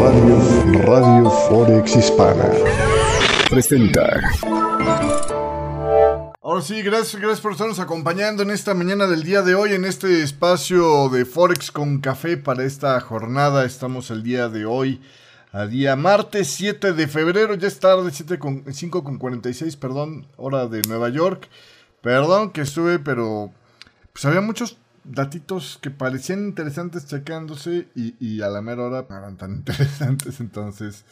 Radio, Radio Forex Hispana presenta. Ahora sí, gracias, gracias por estarnos acompañando en esta mañana del día de hoy, en este espacio de Forex con café para esta jornada. Estamos el día de hoy, a día martes 7 de febrero, ya es tarde, 7 con, 5 con 46, perdón, hora de Nueva York. Perdón que estuve, pero pues había muchos datitos que parecían interesantes checándose y, a la mera hora no eran tan interesantes, entonces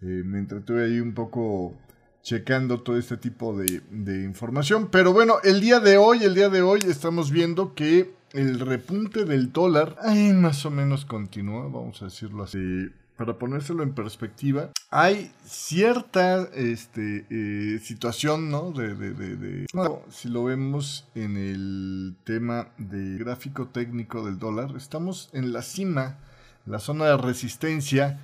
eh, me entretuve ahí un poco checando todo este tipo de, de, información. Pero bueno, el día de hoy, el día de hoy estamos viendo que el repunte del dólar, ay, más o menos continúa, vamos a decirlo así para ponérselo en perspectiva, hay cierta este, eh, situación, ¿no? De, de, de, si lo vemos en el tema de gráfico técnico del dólar, estamos en la cima, la zona de resistencia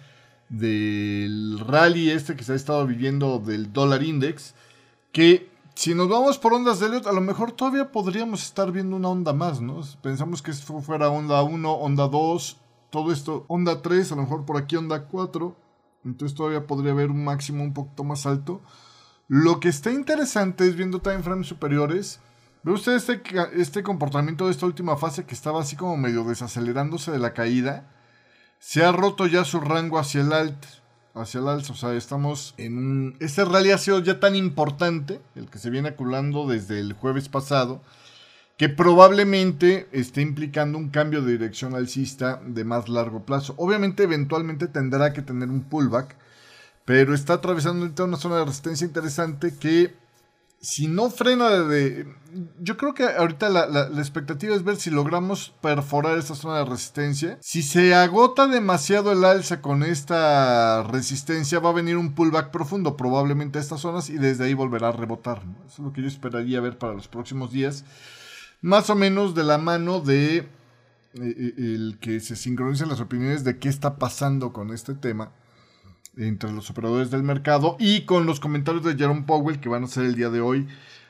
del rally este que se ha estado viviendo del dólar index, que si nos vamos por ondas de Elliot, a lo mejor todavía podríamos estar viendo una onda más, ¿no? Pensamos que esto fuera onda 1, onda 2, todo esto, onda 3, a lo mejor por aquí onda 4. Entonces todavía podría haber un máximo un poquito más alto. Lo que está interesante es viendo time frames superiores. Ve usted este, este comportamiento de esta última fase que estaba así como medio desacelerándose de la caída. Se ha roto ya su rango hacia el alt, hacia el alza. O sea, estamos en un... Este rally ha sido ya tan importante, el que se viene acumulando desde el jueves pasado que probablemente esté implicando un cambio de dirección alcista de más largo plazo. Obviamente eventualmente tendrá que tener un pullback, pero está atravesando una zona de resistencia interesante que si no frena de... Yo creo que ahorita la, la, expectativa es ver si logramos perforar esta zona de resistencia. Si se agota demasiado el alza con esta resistencia, va a venir un pullback profundo probablemente a estas zonas y desde ahí volverá a rebotar. Eso es lo que yo esperaría ver para los próximos días más o menos de la mano de eh, eh, el que se sincronicen las opiniones de qué está pasando con este tema entre los operadores del mercado y con los comentarios de Jerome Powell que van a ser el día de hoy,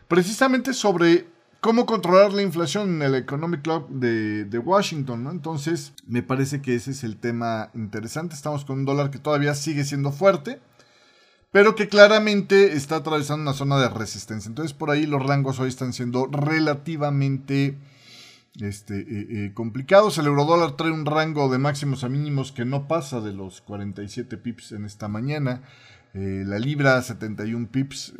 precisamente sobre cómo controlar la inflación en el Economic Club de, de Washington, ¿no? Entonces, me parece que ese es el tema interesante. Estamos con un dólar que todavía sigue siendo fuerte pero que claramente está atravesando una zona de resistencia. Entonces por ahí los rangos hoy están siendo relativamente este, eh, eh, complicados. El eurodólar trae un rango de máximos a mínimos que no pasa de los 47 pips en esta mañana. Eh, la libra 71 pips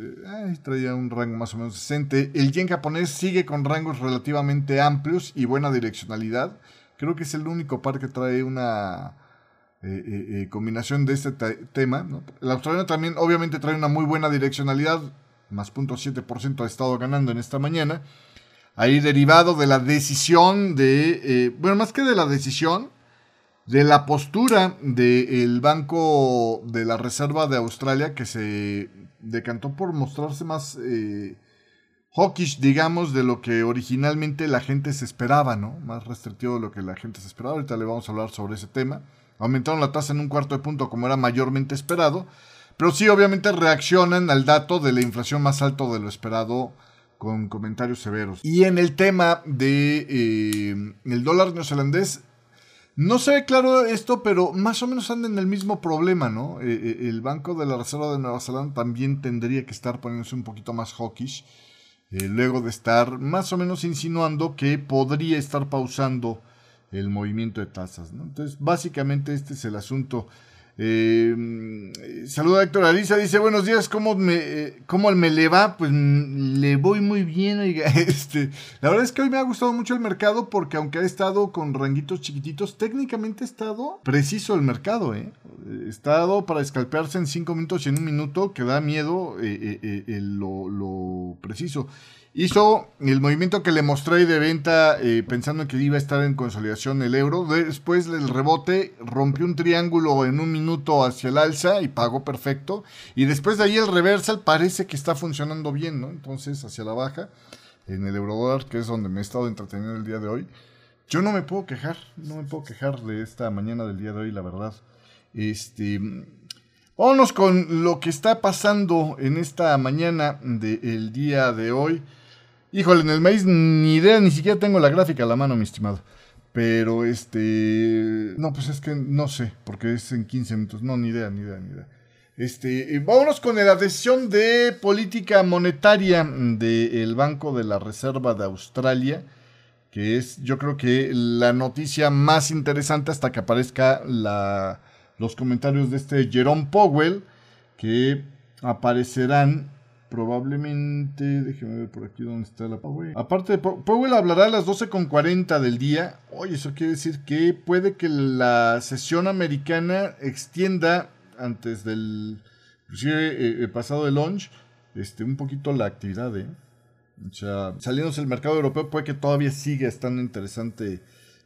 traía un rango más o menos decente. El yen japonés sigue con rangos relativamente amplios y buena direccionalidad. Creo que es el único par que trae una eh, eh, eh, combinación de este tema. El australiano también obviamente trae una muy buena direccionalidad, más 0.7% ha estado ganando en esta mañana. Ahí derivado de la decisión de, bueno, más que de la decisión, de la postura del Banco de la Reserva de Australia que se decantó por mostrarse más hawkish, digamos, de lo que originalmente la gente se esperaba, ¿no? Más restrictivo de lo que la gente se esperaba. Ahorita le vamos a hablar sobre ese tema. Aumentaron la tasa en un cuarto de punto como era mayormente esperado, pero sí obviamente reaccionan al dato de la inflación más alto de lo esperado con comentarios severos. Y en el tema de eh, dólar neozelandés, no se ve claro esto, pero más o menos anda en el mismo problema, ¿no? Eh, eh, el Banco de la Reserva de Nueva Zelanda también tendría que estar poniéndose un poquito más hawkish, luego de estar más o menos insinuando que podría estar pausando el movimiento de tasas. Entonces, básicamente este es el asunto. Eh, saluda Héctor Alicia, dice buenos días, ¿cómo me, eh, cómo me le va? Pues mm, le voy muy bien, este, la verdad es que hoy me ha gustado mucho el mercado porque aunque ha estado con ranguitos chiquititos, técnicamente ha estado preciso el mercado, ¿eh? Ha estado para escalpearse en cinco minutos y en un minuto que da miedo eh, lo, lo preciso. Hizo el movimiento que le mostré de venta eh, pensando que iba a estar en consolidación el euro. Después del rebote rompió un triángulo en un minuto hacia el alza y pagó perfecto. Y después de ahí el reversal parece que está funcionando bien, ¿no? Entonces hacia la baja en el eurodólar, que es donde me he estado entreteniendo el día de hoy. Yo no me puedo quejar, no me puedo quejar de esta mañana del día de hoy, la verdad. Este, vámonos con lo que está pasando en esta mañana del día de hoy. Híjole, en el maíz ni idea, ni siquiera tengo la gráfica a la mano, mi estimado. Pero este. No, pues es que no sé, porque es en 15 minutos. No, ni idea, ni idea, ni idea. Este, vámonos con la decisión de política monetaria del Banco de la Reserva de Australia, que es yo creo que la noticia más interesante hasta que aparezca la, los comentarios de este Jerome Powell, que aparecerán probablemente, déjeme ver por aquí dónde está la Powell. Aparte, Powell hablará a las 12.40 del día. Oye, eso quiere decir que puede que la sesión americana extienda antes del, inclusive eh, eh, pasado de launch, este, un poquito la actividad, ¿eh? O sea, saliéndose del mercado europeo puede que todavía siga estando interesante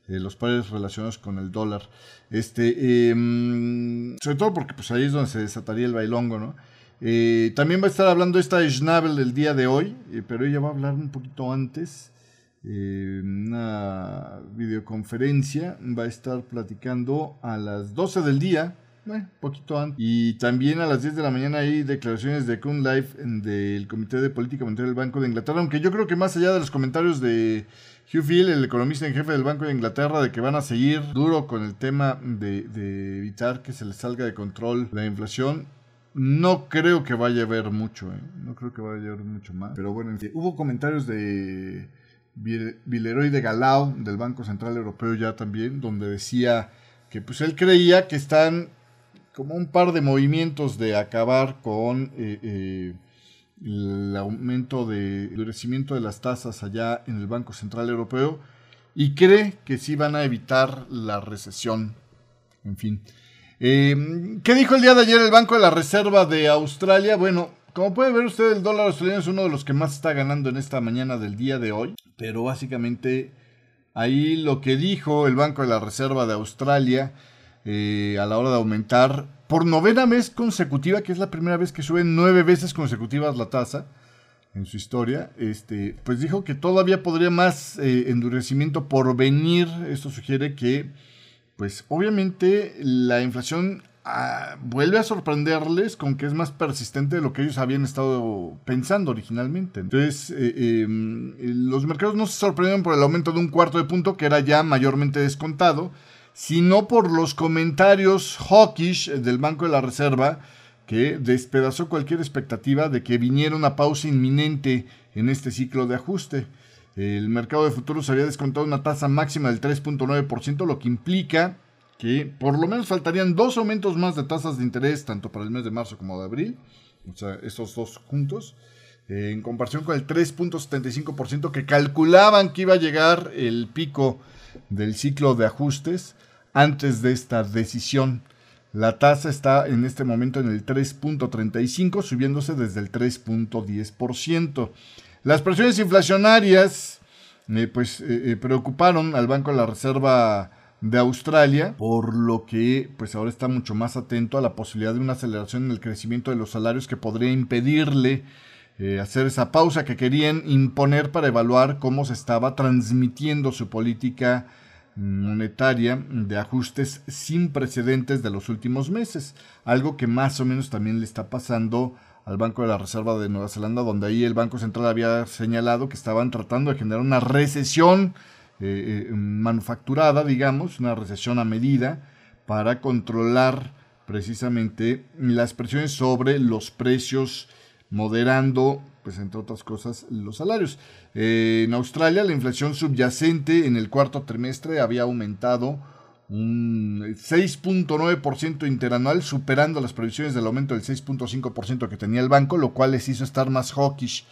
los pares relacionados con el dólar. Este, em, sobre todo porque pues ahí es donde se desataría el bailongo, ¿no? Eh, también va a estar hablando esta Schnabel el día de hoy, eh, pero ella va a hablar un poquito antes. Eh, una videoconferencia va a estar platicando a las 12 del día, un poquito antes. Y también a las 10 de la mañana hay declaraciones de Kuhn Life del Comité de Política Monetaria del Banco de Inglaterra, aunque yo creo que más allá de los comentarios de Hugh Field, el economista en jefe del Banco de Inglaterra, de que van a seguir duro con el tema de, de evitar que se les salga de control la inflación no creo que vaya a haber mucho, ¿eh? no creo que vaya a haber mucho más. Pero bueno, hubo comentarios de Villeroy de Galao, del Banco Central Europeo ya también, donde decía que pues él creía que están como un par de movimientos de acabar con eh, eh, el aumento de endurecimiento de las tasas allá en el Banco Central Europeo y cree que sí van a evitar la recesión. En fin. Eh, ¿Qué dijo el día de ayer el Banco de la Reserva de Australia? Bueno, como puede ver usted, el dólar australiano es uno de los que más está ganando en esta mañana del día de hoy. Pero básicamente ahí lo que dijo el Banco de la Reserva de Australia eh, a la hora de aumentar por novena vez consecutiva, que es la primera vez que suben nueve veces consecutivas la tasa en su historia, este, pues dijo que todavía podría más eh, endurecimiento por venir. Esto sugiere que pues obviamente la inflación ah, vuelve a sorprenderles con que es más persistente de lo que ellos habían estado pensando originalmente. Entonces, eh, em, los mercados no se sorprendieron por el aumento de un cuarto de punto, que era ya mayormente descontado, sino por los comentarios hawkish del Banco de la Reserva, que despedazó cualquier expectativa de que viniera una pausa inminente en este ciclo de ajuste. El mercado de futuros había descontado una tasa máxima del 3.9%, lo que implica que por lo menos faltarían dos aumentos más de tasas de interés, tanto para el mes de marzo como de abril, o sea, estos dos juntos, en comparación con el 3.75% que calculaban que iba a llegar el pico del ciclo de ajustes antes de esta decisión. La tasa está en este momento en el 3.35, subiéndose desde el 3.10%. Las presiones inflacionarias eh, pues eh, eh, preocuparon al Banco de la Reserva de Australia, por lo que pues ahora está mucho más atento a la posibilidad de una aceleración en el crecimiento de los salarios que podría impedirle hacer esa pausa que querían imponer para evaluar cómo se estaba transmitiendo su política monetaria de ajustes sin precedentes de los últimos meses, algo que más o menos también le está pasando al Banco de la Reserva de Nueva Zelanda, donde ahí el Banco Central había señalado que estaban tratando de generar una recesión eh, eh, manufacturada, digamos, una recesión a medida, para controlar precisamente las presiones sobre los precios, moderando, pues entre otras cosas, los salarios. Eh, en Australia, la inflación subyacente en el cuarto trimestre había aumentado 6.9% interanual, superando las previsiones del aumento del 6.5% que tenía el banco, lo cual les hizo estar más hawkish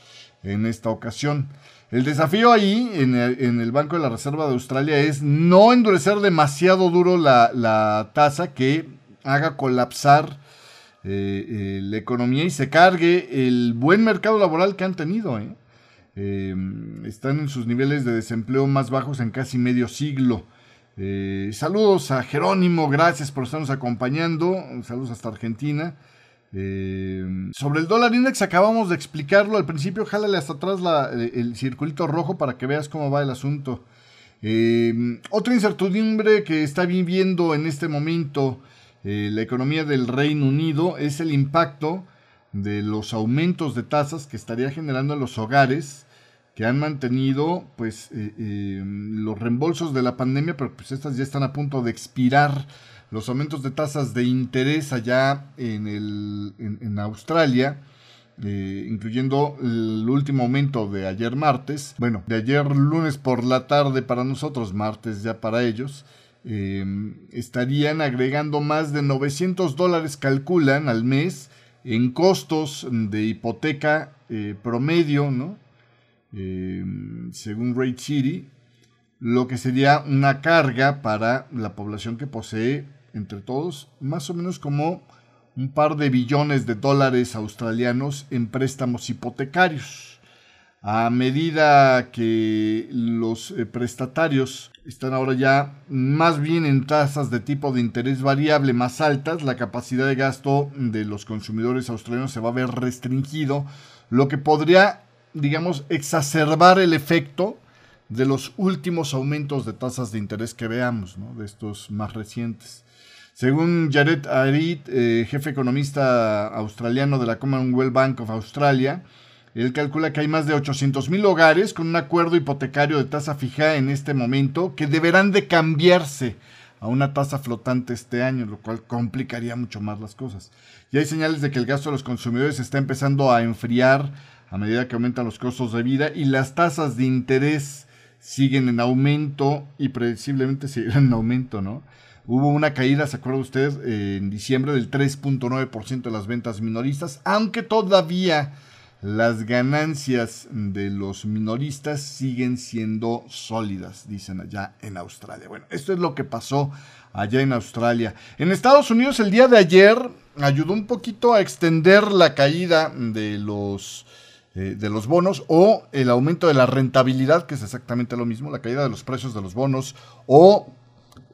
en esta ocasión. El desafío ahí en el, Banco de la Reserva de Australia es no endurecer demasiado duro la, tasa que haga colapsar eh, eh, la economía y se cargue el buen mercado laboral que han tenido. ¿eh? están en sus niveles de desempleo más bajos en casi medio siglo. Eh, saludos a Jerónimo, gracias por estarnos acompañando. Saludos hasta Argentina. Eh, sobre el dólar index acabamos de explicarlo al principio. Jálale hasta atrás eh, el circulito rojo para que veas cómo va el asunto. otra incertidumbre que está viviendo en este momento la economía del Reino Unido es el impacto de los aumentos de tasas que estaría generando en los hogares que han mantenido pues los reembolsos de la pandemia, pero pues estas ya están a punto de expirar. Los aumentos de tasas de interés allá en, el, en Australia eh, incluyendo el último aumento de ayer martes, bueno, de ayer lunes por la tarde para nosotros, martes ya para ellos, eh, estarían agregando más de 900 dólares, calculan, al mes en costos de hipoteca eh, promedio, ¿no? Según Rate City, lo que sería una carga para la población que posee entre todos más o menos como un par de billones de dólares australianos en préstamos hipotecarios. A medida que los eh, prestatarios están ahora ya más bien en tasas de tipo de interés variable más altas, la capacidad de gasto de los consumidores australianos se va a ver restringido, lo que podría, digamos, exacerbar el efecto de los últimos aumentos de tasas de interés que veamos, de estos más recientes. Según Jared Arid, eh, jefe economista australiano de la Commonwealth Bank of Australia, él calcula que hay más de 800.000 hogares con un acuerdo hipotecario de tasa fija en este momento que deberán de cambiarse a una tasa flotante este año, lo cual complicaría mucho más las cosas. Y hay señales de que el gasto de los consumidores está empezando a enfriar a medida que aumentan los costos de vida y las tasas de interés siguen en aumento y prediciblemente seguirán en aumento, ¿no? Hubo una caída, ¿se acuerda usted? en diciembre del 3.9% de las ventas minoristas, aunque todavía las ganancias de los minoristas siguen siendo sólidas, dicen allá en Australia. Bueno, esto es lo que pasó allá en Australia. En Estados Unidos el día de ayer ayudó un poquito a extender la caída de los, eh, de los bonos o el aumento de la rentabilidad, que es exactamente lo mismo, la caída de los precios de los bonos o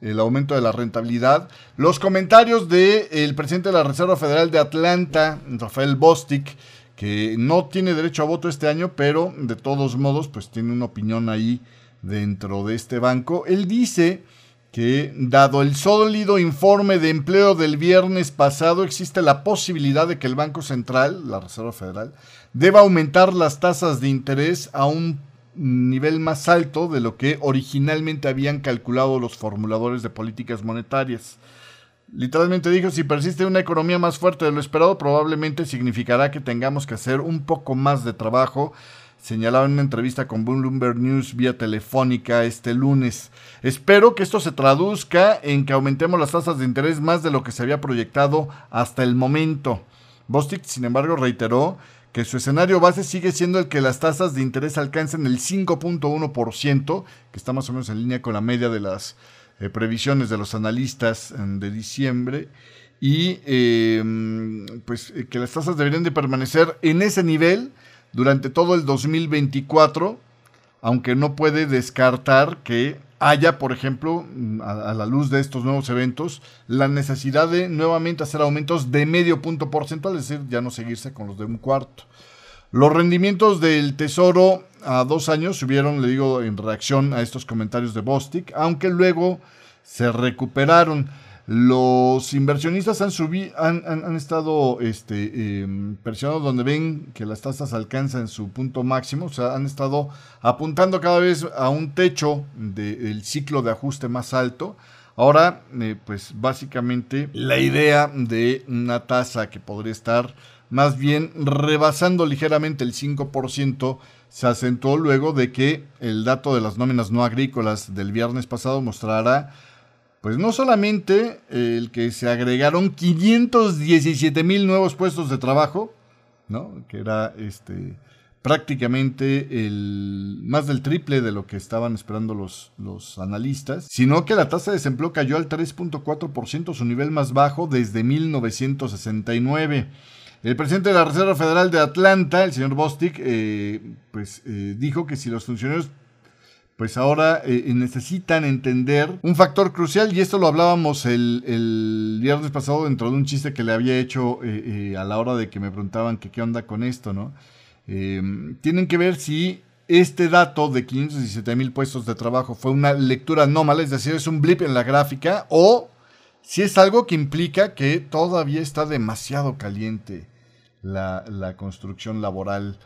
el aumento de la rentabilidad. Los comentarios del presidente de la Reserva Federal de Atlanta, Rafael Bostic, que no tiene derecho a voto este año, pero de todos modos, pues tiene una opinión ahí dentro de este banco. Él dice que, dado el sólido informe de empleo del viernes pasado, existe la posibilidad de que el Banco Central, la Reserva Federal, deba aumentar las tasas de interés a un nivel más alto de lo que originalmente habían calculado los formuladores de políticas monetarias. Literalmente dijo, si persiste una economía más fuerte de lo esperado, probablemente significará que tengamos que hacer un poco más de trabajo, señalaba en una entrevista con Bloomberg News vía telefónica este lunes. Espero que esto se traduzca en que aumentemos las tasas de interés más de lo que se había proyectado hasta el momento. Bostic, sin embargo, reiteró que su escenario base sigue siendo el que las tasas de interés alcancen el 5.1%, que está más o menos en línea con la media de las eh, previsiones de los analistas de diciembre, y em, pues eh, que las tasas deberían de permanecer en ese nivel durante todo el 2024, aunque no puede descartar que haya, por ejemplo, a, la luz de estos nuevos eventos, la necesidad de nuevamente hacer aumentos de medio punto porcentual, es decir, ya no seguirse con los de un cuarto. Los rendimientos del Tesoro a dos años subieron, le digo, en reacción a estos comentarios de Bostic, aunque luego se recuperaron. Los inversionistas han, han, estado este, em, presionados donde ven que las tasas alcanzan su punto máximo, o sea, han estado apuntando cada vez a un techo del ciclo de ajuste más alto. Ahora, eh, pues básicamente la idea de una tasa que podría estar más bien rebasando ligeramente el 5%, se acentuó luego de que el dato de las nóminas no agrícolas del viernes pasado mostrará pues no solamente el que se agregaron 517 mil nuevos puestos de trabajo, ¿no? que era este, prácticamente el, más del triple de lo que estaban esperando los, los analistas, sino que la tasa de desempleo cayó al 3.4%, su nivel más bajo desde 1969. El presidente de la Reserva Federal de Atlanta, el señor Bostic, eh, pues eh, dijo que si los funcionarios pues ahora eh, necesitan entender un factor crucial y esto lo hablábamos el, viernes pasado dentro de un chiste que le había hecho eh, eh, a la hora de que me preguntaban qué onda con esto, ¿no? tienen que ver si este dato de 517 mil puestos de trabajo fue una lectura anómala, es decir, es un blip en la gráfica o si es algo que implica que todavía está demasiado caliente la, la construcción laboral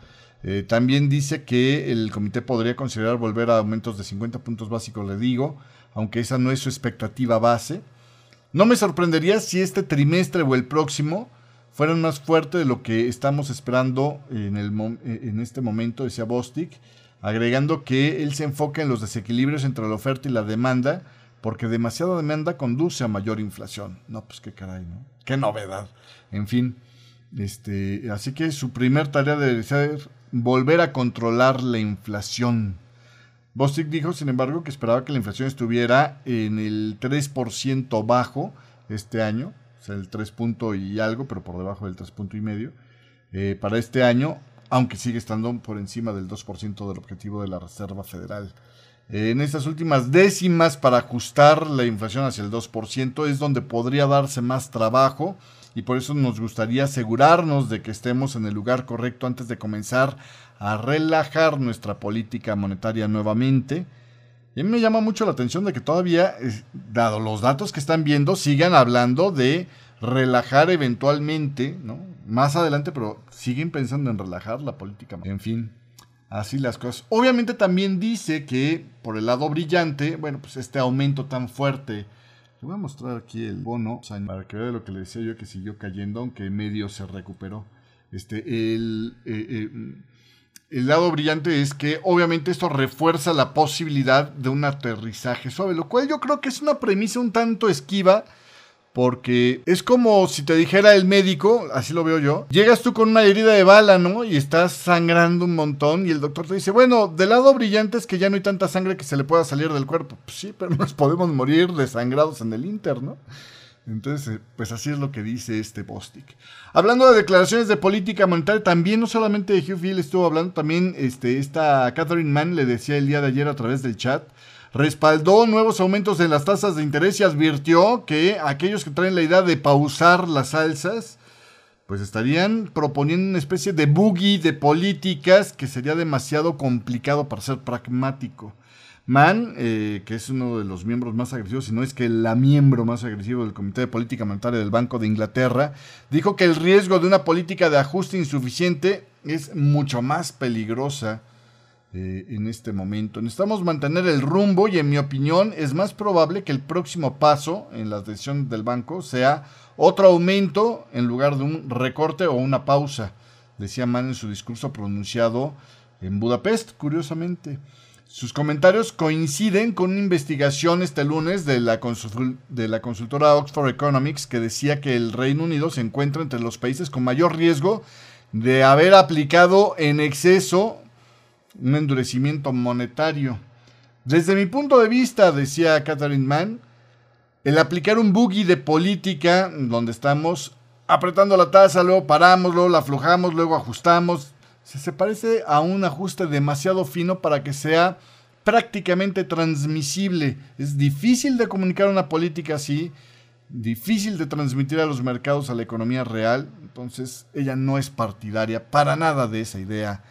Eh, también dice que el comité podría considerar volver a aumentos de 50 puntos básicos, le digo, aunque esa no es su expectativa base. No me sorprendería si este trimestre o el próximo fueran más fuerte de lo que estamos esperando en, el, en este momento, decía Bostic, agregando que él se enfoca en los desequilibrios entre la oferta y la demanda, porque demasiada demanda conduce a mayor inflación. No, pues qué caray, ¿no? Qué novedad. En fin, este, así que su primer tarea debe ser volver a controlar la inflación. Bostic dijo, sin embargo, que esperaba que la inflación estuviera en el 3% bajo este año, o sea, el 3 punto y algo, pero por debajo del 3 punto y medio, eh, para este año, aunque sigue estando por encima del 2% del objetivo de la Reserva Federal. en estas últimas décimas para ajustar la inflación hacia el 2% es donde podría darse más trabajo y por eso nos gustaría asegurarnos de que estemos en el lugar correcto antes de comenzar a relajar nuestra política monetaria nuevamente. Y a mí me llama mucho la atención de que todavía, dado los datos que están viendo, sigan hablando de relajar eventualmente, ¿no? Más adelante, pero siguen pensando en relajar la política. En fin, así las cosas. Obviamente también dice que, por el lado brillante, bueno, pues este aumento tan fuerte le voy a mostrar aquí el bono para que vea lo que le decía yo que siguió cayendo, aunque medio se recuperó. Este, el, eh, eh, el lado brillante es que obviamente esto refuerza la posibilidad de un aterrizaje suave, lo cual yo creo que es una premisa un tanto esquiva porque es como si te dijera el médico, así lo veo yo, llegas tú con una herida de bala, ¿no? Y estás sangrando un montón y el doctor te dice, bueno, del lado brillante es que ya no hay tanta sangre que se le pueda salir del cuerpo. Pues sí, pero nos podemos morir desangrados en el Inter, ¿no? Entonces, eh, pues así es lo que dice este Bostic. Hablando de declaraciones de política monetaria, también no solamente Hugh Field estuvo hablando, también este, esta Catherine Mann le decía el día de ayer a través del chat, respaldó nuevos aumentos en las tasas de interés y advirtió que aquellos que traen la idea de pausar las alzas, pues estarían proponiendo una especie de boogie de políticas que sería demasiado complicado para ser pragmático. Mann, eh, que es uno de los miembros más agresivos, si no es que la miembro más agresivo del Comité de Política Monetaria del Banco de Inglaterra, dijo que el riesgo de una política de ajuste insuficiente es mucho más peligrosa eh, en este momento. Necesitamos mantener el rumbo y en mi opinión es más probable que el próximo paso en la decisión del banco sea otro aumento en lugar de un recorte o una pausa, decía Mann en su discurso pronunciado en Budapest, curiosamente. Sus comentarios coinciden con una investigación este lunes de la, de la consultora Oxford Economics que decía que el Reino Unido se encuentra entre los países con mayor riesgo de haber aplicado en exceso un endurecimiento monetario. Desde mi punto de vista, decía Catherine Mann, el aplicar un boogie de política, donde estamos apretando la tasa, luego paramos, luego la aflojamos, luego ajustamos, se parece a un ajuste demasiado fino para que sea prácticamente transmisible. Es difícil de comunicar una política así, difícil de transmitir a los mercados, a la economía real. Entonces ella no es partidaria para nada de esa idea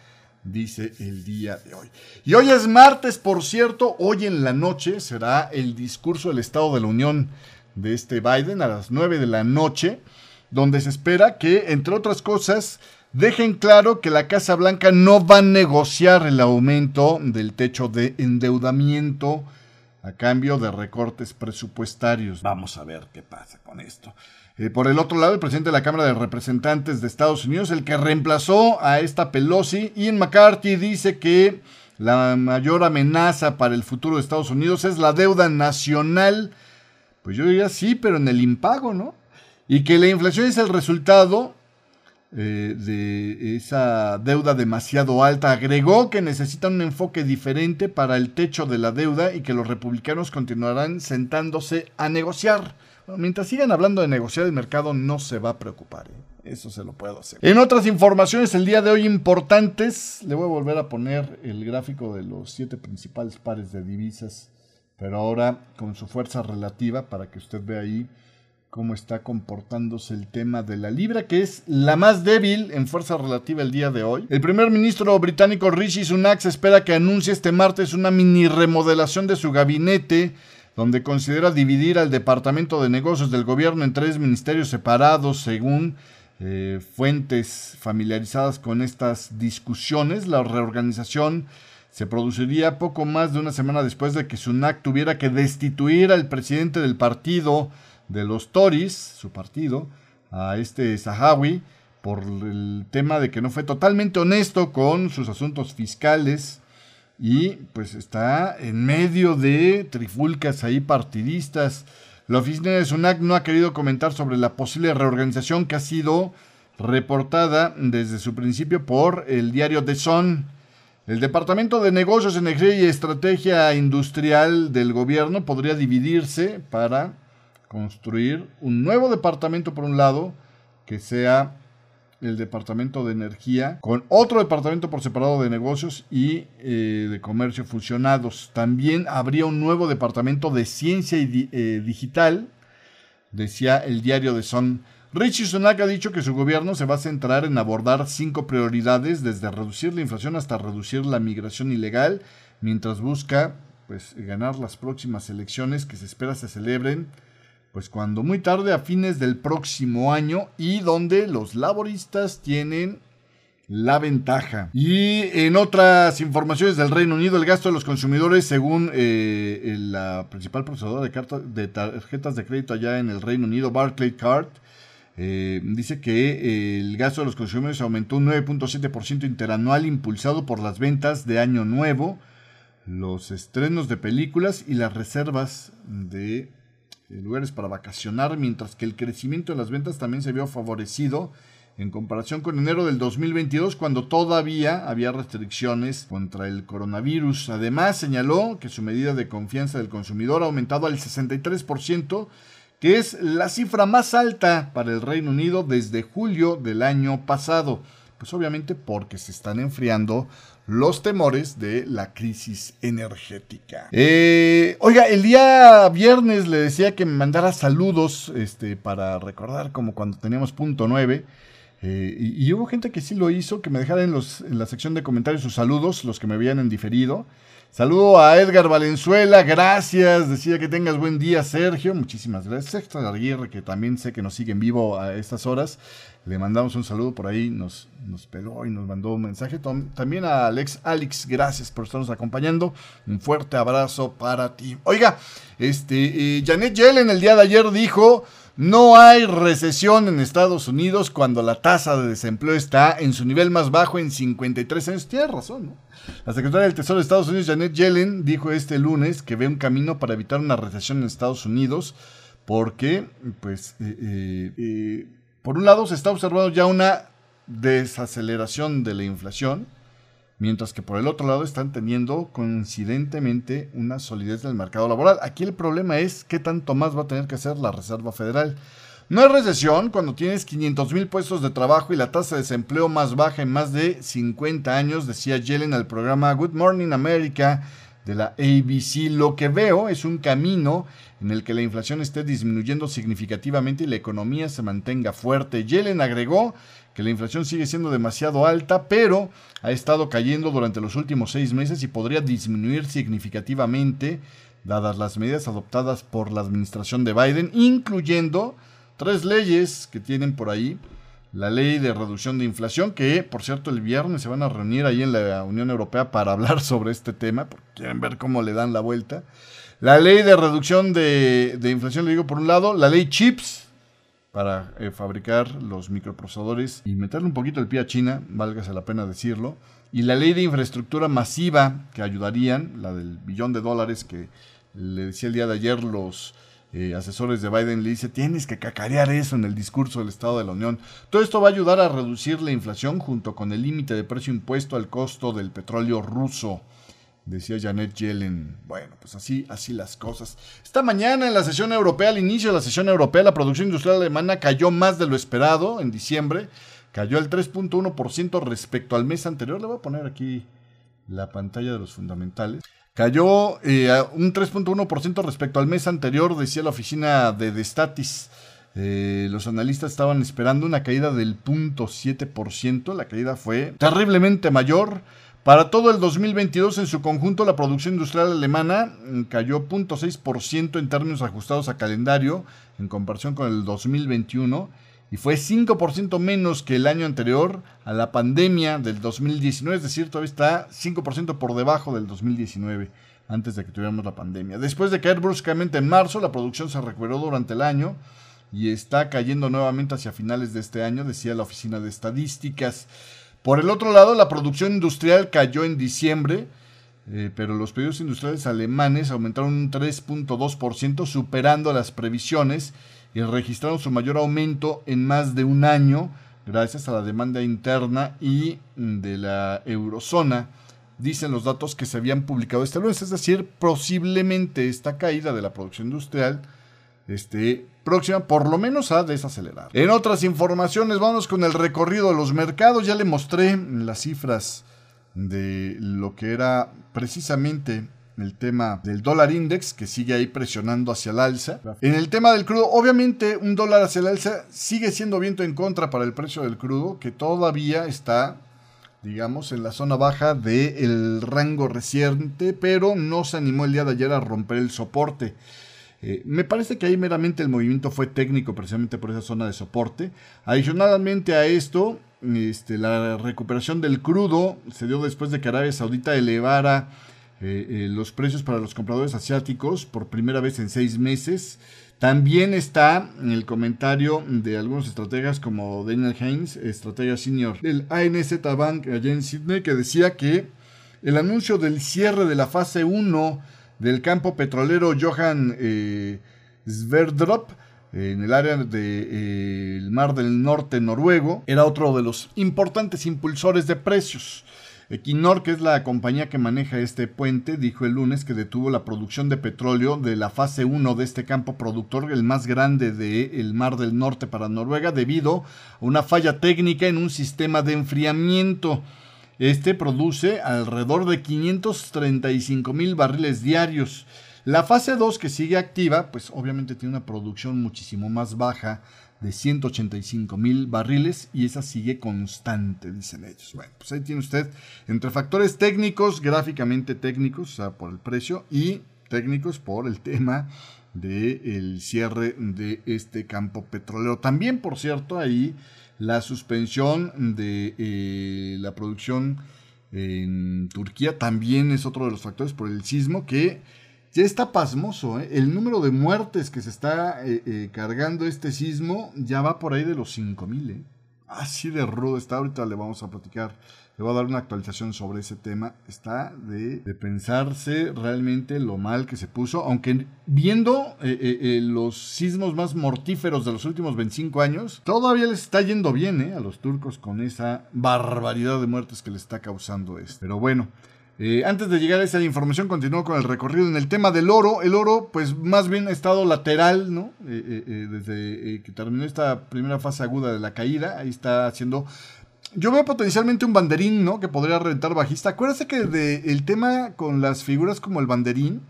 dice el día de hoy. Y hoy es martes, por cierto, hoy en la noche será el discurso del Estado de la Unión de este Biden a las 9 de la noche, donde se espera que, entre otras cosas, dejen claro que la Casa Blanca no va a negociar el aumento del techo de endeudamiento a cambio de recortes presupuestarios. Vamos a ver qué pasa con esto. Eh, por el otro lado, el presidente de la Cámara de Representantes de Estados Unidos, el que reemplazó a esta Pelosi, Ian McCarthy, dice que la mayor amenaza para el futuro de Estados Unidos es la deuda nacional. Pues yo diría sí, pero en el impago, ¿no? Y que la inflación es el resultado eh, de esa deuda demasiado alta. Agregó que necesitan un enfoque diferente para el techo de la deuda y que los republicanos continuarán sentándose a negociar mientras sigan hablando de negociar el mercado, no se va a preocupar. ¿eh? Eso se lo puedo hacer. En otras informaciones el día de hoy importantes, le voy a volver a poner el gráfico de los siete principales pares de divisas, pero ahora con su fuerza relativa para que usted vea ahí cómo está comportándose el tema de la libra, que es la más débil en fuerza relativa el día de hoy. El primer ministro británico Rishi Sunak espera que anuncie este martes una mini remodelación de su gabinete donde considera dividir al Departamento de Negocios del Gobierno en tres ministerios separados según eh, fuentes familiarizadas con estas discusiones. La reorganización se produciría poco más de una semana después de que Sunak tuviera que destituir al presidente del partido de los Tories, su partido, a este Sahawi, por el tema de que no fue totalmente honesto con sus asuntos fiscales y pues está en medio de trifulcas ahí partidistas. La oficina de SUNAC no ha querido comentar sobre la posible reorganización que ha sido reportada desde su principio por el diario The Sun. El Departamento de Negocios, Energía y Estrategia Industrial del gobierno podría dividirse para construir un nuevo departamento por un lado que sea el departamento de energía con otro departamento por separado de negocios y eh, de comercio fusionados. También habría un nuevo departamento de ciencia y eh, digital, decía el diario de Son. Richie Sunak ha dicho que su gobierno se va a centrar en abordar cinco prioridades, desde reducir la inflación hasta reducir la migración ilegal, mientras busca pues, ganar las próximas elecciones que se espera se celebren pues cuando muy tarde a fines del próximo año y donde los laboristas tienen la ventaja. Y en otras informaciones del Reino Unido, el gasto de los consumidores, según eh, la principal procesadora de, de, tarjetas de crédito allá en el Reino Unido, Barclays Card, eh, dice que eh, el gasto de los consumidores aumentó un 9.7% interanual impulsado por las ventas de Año Nuevo, los estrenos de películas y las reservas de lugares para vacacionar, mientras que el crecimiento de las ventas también se vio favorecido en comparación con enero del 2022, cuando todavía había restricciones contra el coronavirus. Además, señaló que su medida de confianza del consumidor ha aumentado al 63%, que es la cifra más alta para el Reino Unido desde julio del año pasado. Pues obviamente porque se están enfriando los temores de la crisis energética. Eh, oiga, el día viernes le decía que me mandara saludos este, para recordar como cuando teníamos punto 9. Eh, y, hubo gente que sí lo hizo, que me dejara en, en la sección de comentarios sus saludos, los que me en diferido. Saludo a Edgar Valenzuela, gracias. Decía que tengas buen día, Sergio. Muchísimas gracias. Extra Aguirre, que también sé que nos sigue en vivo a estas horas. Le mandamos un saludo por ahí, nos, nos peló y nos mandó un mensaje. También a Alex, Alex, gracias por estarnos acompañando. Un fuerte abrazo para ti. Oiga, este, eh, Janet Yellen el día de ayer dijo, no hay recesión en Estados Unidos cuando la tasa de desempleo está en su nivel más bajo en 53 años. Tiene razón, ¿no? La secretaria del Tesoro de Estados Unidos, Janet Yellen, dijo este lunes que ve un camino para evitar una recesión en Estados Unidos porque, pues, eh, eh, eh por un lado, se está observando ya una desaceleración de la inflación, mientras que por el otro lado están teniendo coincidentemente una solidez del mercado laboral. Aquí el problema es qué tanto más va a tener que hacer la Reserva Federal. No hay recesión cuando tienes 500 mil puestos de trabajo y la tasa de desempleo más baja en más de 50 años, decía Yellen al programa Good Morning America de la ABC. Lo que veo es un camino en el que la inflación esté disminuyendo significativamente y la economía se mantenga fuerte. Yellen agregó que la inflación sigue siendo demasiado alta, pero ha estado cayendo durante los últimos seis meses y podría disminuir significativamente dadas las medidas adoptadas por la administración de Biden, incluyendo tres leyes que tienen por ahí la ley de reducción de inflación, que por cierto el viernes se van a reunir ahí en la Unión Europea para hablar sobre este tema, porque quieren ver cómo le dan la vuelta. La ley de reducción de, inflación, le digo por un lado, la ley CHIPS, para eh, fabricar los microprocesadores y meterle un poquito el pie a China, válgase la pena decirlo, y la ley de infraestructura masiva que ayudarían, la del billón de dólares que le decía el día de ayer los eh, asesores de Biden le dice, tienes que cacarear eso en el discurso del Estado de la Unión. Todo esto va a ayudar a reducir la inflación junto con el límite de precio impuesto al costo del petróleo ruso. Decía Janet Yellen. Bueno, pues así, así las cosas. Esta mañana en la sesión europea, al inicio de la sesión europea, la producción industrial alemana cayó más de lo esperado en diciembre. Cayó el 3.1% respecto al mes anterior. Le voy a poner aquí la pantalla de los fundamentales. Cayó eh, un 3.1% respecto al mes anterior, decía la oficina de Destatis. Eh, los analistas estaban esperando una caída del 0.7%. La caída fue terriblemente mayor. Para todo el 2022 en su conjunto, la producción industrial alemana mm, cayó 0.6% en términos ajustados a calendario en comparación con el 2021 y fue 5% menos que el año anterior a la pandemia del 2019, es decir, todavía está 5% por debajo del 2019, antes de que tuviéramos la pandemia. Después de caer bruscamente en marzo, la producción se recuperó durante el año y está cayendo nuevamente hacia finales de este año, decía la Oficina de Estadísticas. Por el otro lado, la producción industrial cayó en diciembre, eh, pero los pedidos industriales alemanes aumentaron un 3.2%, superando las previsiones y registraron su mayor aumento en más de un año gracias a la demanda interna y de la eurozona, dicen los datos que se habían publicado este lunes. Es decir, posiblemente esta caída de la producción industrial esté próxima por lo menos a desacelerar. En otras informaciones, vamos con el recorrido de los mercados. Ya le mostré las cifras de lo que era precisamente el tema del dólar index que sigue ahí presionando hacia el alza. En el tema del crudo, obviamente un dólar hacia el alza sigue siendo viento en contra para el precio del crudo que todavía está digamos en la zona baja del rango reciente, pero no se animó el día de ayer a romper el soporte. Eh, me parece que ahí meramente el movimiento fue técnico, precisamente por esa zona de soporte. Adicionalmente a esto, este, la recuperación del crudo se dio después de que Arabia Saudita elevara eh, eh, los precios para los compradores asiáticos por primera vez en seis meses. También está en el comentario de algunos estrategas como Daniel Haynes, estratega senior del ANZ Bank allá en Sydney, que decía que el anuncio del cierre de la fase 1 del campo petrolero Johan eh, en el área del de, Mar del Norte noruego era otro de los importantes impulsores de precios. Equinor, que es la compañía que maneja este puente, dijo el lunes que detuvo la producción de petróleo de la fase 1 de este campo productor, el más grande del Mar del Norte para Noruega, debido a una falla técnica en un sistema de enfriamiento. Este produce alrededor de 535 mil barriles diarios. La fase 2 que sigue activa, pues obviamente tiene una producción muchísimo más baja de 185 mil barriles y esa sigue constante, dicen ellos. Bueno, pues ahí tiene usted entre factores técnicos, gráficamente técnicos, o sea, por el precio, y técnicos por el tema del cierre de este campo petrolero. También, por cierto, ahí la suspensión de eh, la producción en Turquía también es otro de los factores por el sismo que ya está pasmoso, ¿eh? El número de muertes que se está eh, eh, cargando este sismo ya va por ahí de los 5000, ¿eh? Así de rudo está. Ahorita le vamos a platicar. Le voy a dar una actualización sobre ese tema. Está de, pensarse realmente lo mal que se puso. Aunque viendo los sismos más mortíferos de los últimos 25 años, todavía les está yendo bien a los turcos con esa barbaridad de muertes que les está causando esto. Pero bueno. Eh, antes de llegar a esa información, continúo con el recorrido en el tema del oro. El oro, pues más bien ha estado lateral, ¿no? Eh, eh, desde que terminó esta primera fase aguda de la caída, ahí está haciendo... Yo veo potencialmente un banderín, ¿no? Que podría reventar bajista. Acuérdense que el tema con las figuras como el banderín,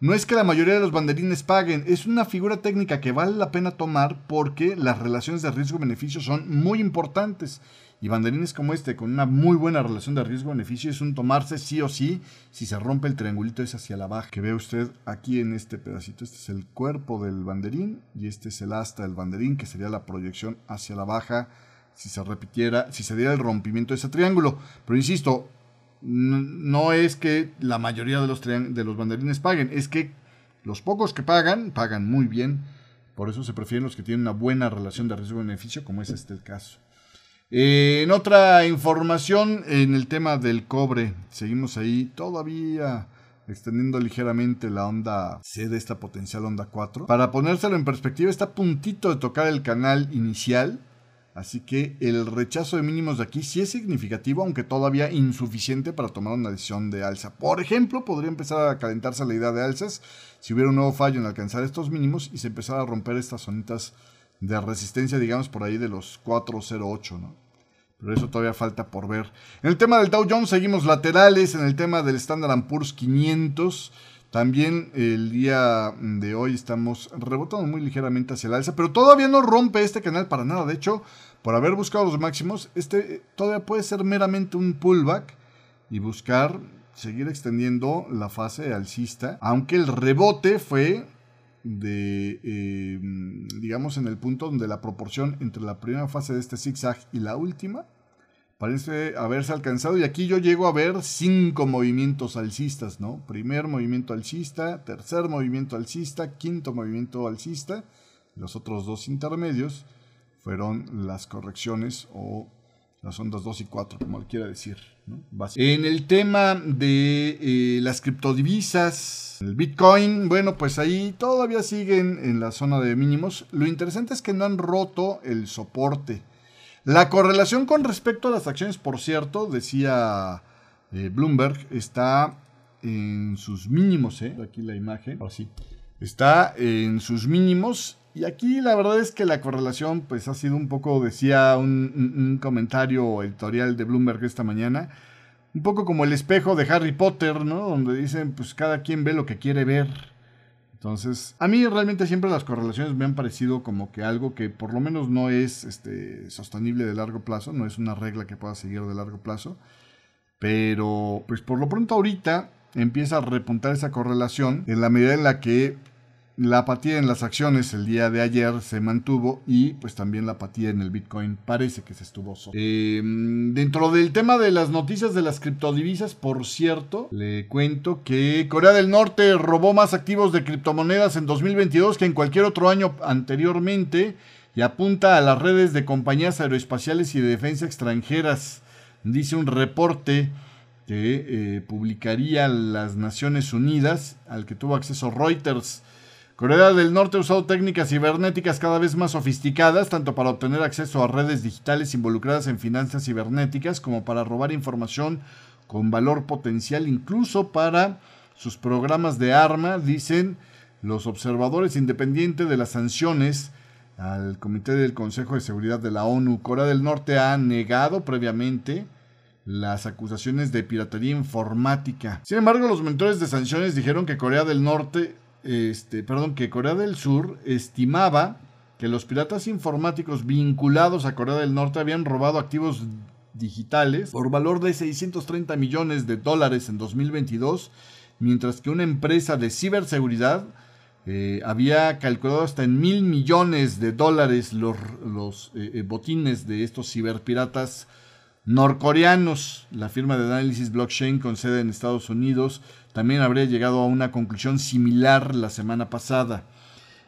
no es que la mayoría de los banderines paguen, es una figura técnica que vale la pena tomar porque las relaciones de riesgo-beneficio son muy importantes. Y banderines como este, con una muy buena relación de riesgo-beneficio, es un tomarse sí o sí si se rompe el triangulito es hacia la baja, que ve usted aquí en este pedacito. Este es el cuerpo del banderín y este es el asta del banderín, que sería la proyección hacia la baja si se repitiera, si se diera el rompimiento de ese triángulo. Pero insisto, no es que la mayoría de los, de los banderines paguen, es que los pocos que pagan, pagan muy bien. Por eso se prefieren los que tienen una buena relación de riesgo-beneficio, como es este el caso. Eh, en otra información, en el tema del cobre, seguimos ahí todavía extendiendo ligeramente la onda C de esta potencial onda 4. Para ponérselo en perspectiva, está a puntito de tocar el canal inicial. Así que el rechazo de mínimos de aquí sí es significativo, aunque todavía insuficiente para tomar una decisión de alza. Por ejemplo, podría empezar a calentarse la idea de alzas si hubiera un nuevo fallo en alcanzar estos mínimos y se empezara a romper estas zonitas de resistencia, digamos, por ahí de los 408, ¿no? Pero eso todavía falta por ver. En el tema del Dow Jones seguimos laterales, en el tema del Standard Poor's 500, también el día de hoy estamos rebotando muy ligeramente hacia el alza, pero todavía no rompe este canal para nada. De hecho, por haber buscado los máximos, este todavía puede ser meramente un pullback y buscar seguir extendiendo la fase alcista, aunque el rebote fue de, eh, digamos, en el punto donde la proporción entre la primera fase de este zigzag y la última parece haberse alcanzado. Y aquí yo llego a ver cinco movimientos alcistas, ¿no? Primer movimiento alcista, tercer movimiento alcista, quinto movimiento alcista. Los otros dos intermedios fueron las correcciones o las ondas 2 y 4, como quiera decir. En el tema de eh, las criptodivisas, el Bitcoin, bueno, pues ahí todavía siguen en la zona de mínimos. Lo interesante es que no han roto el soporte. La correlación con respecto a las acciones, por cierto, decía eh, Bloomberg, está en sus mínimos, ¿eh? Aquí la imagen, así. Está en sus mínimos y aquí la verdad es que la correlación pues ha sido un poco, decía un, comentario editorial de Bloomberg esta mañana, un poco como el espejo de Harry Potter, ¿no? Donde dicen pues cada quien ve lo que quiere ver. Entonces, a mí realmente siempre las correlaciones me han parecido como que algo que por lo menos no es este, sostenible de largo plazo, no es una regla que pueda seguir de largo plazo. Pero, pues por lo pronto ahorita empieza a repuntar esa correlación en la medida en la que la apatía en las acciones el día de ayer se mantuvo y pues también la apatía en el Bitcoin parece que se estuvo. Em, dentro del tema de las noticias de las criptodivisas, por cierto, le cuento que Corea del Norte robó más activos de criptomonedas en 2022 que en cualquier otro año anteriormente y apunta a las redes de compañías aeroespaciales y de defensa extranjeras, dice un reporte que eh, publicaría las Naciones Unidas, al que tuvo acceso Reuters. Corea del Norte ha usado técnicas cibernéticas cada vez más sofisticadas, tanto para obtener acceso a redes digitales involucradas en finanzas cibernéticas, como para robar información con valor potencial, incluso para sus programas de arma, dicen los observadores independientes de las sanciones al Comité del Consejo de Seguridad de la ONU. Corea del Norte ha negado previamente las acusaciones de piratería informática. Sin embargo, los mentores de sanciones dijeron que Corea del Norte este, perdón, que Corea del Sur estimaba que los piratas informáticos vinculados a Corea del Norte habían robado activos digitales por valor de 630 millones de dólares en 2022, mientras que una empresa de ciberseguridad eh, había calculado hasta en mil millones de dólares los, eh, eh, botines de estos ciberpiratas norcoreanos. La firma de análisis blockchain con sede en Estados Unidos también habría llegado a una conclusión similar la semana pasada.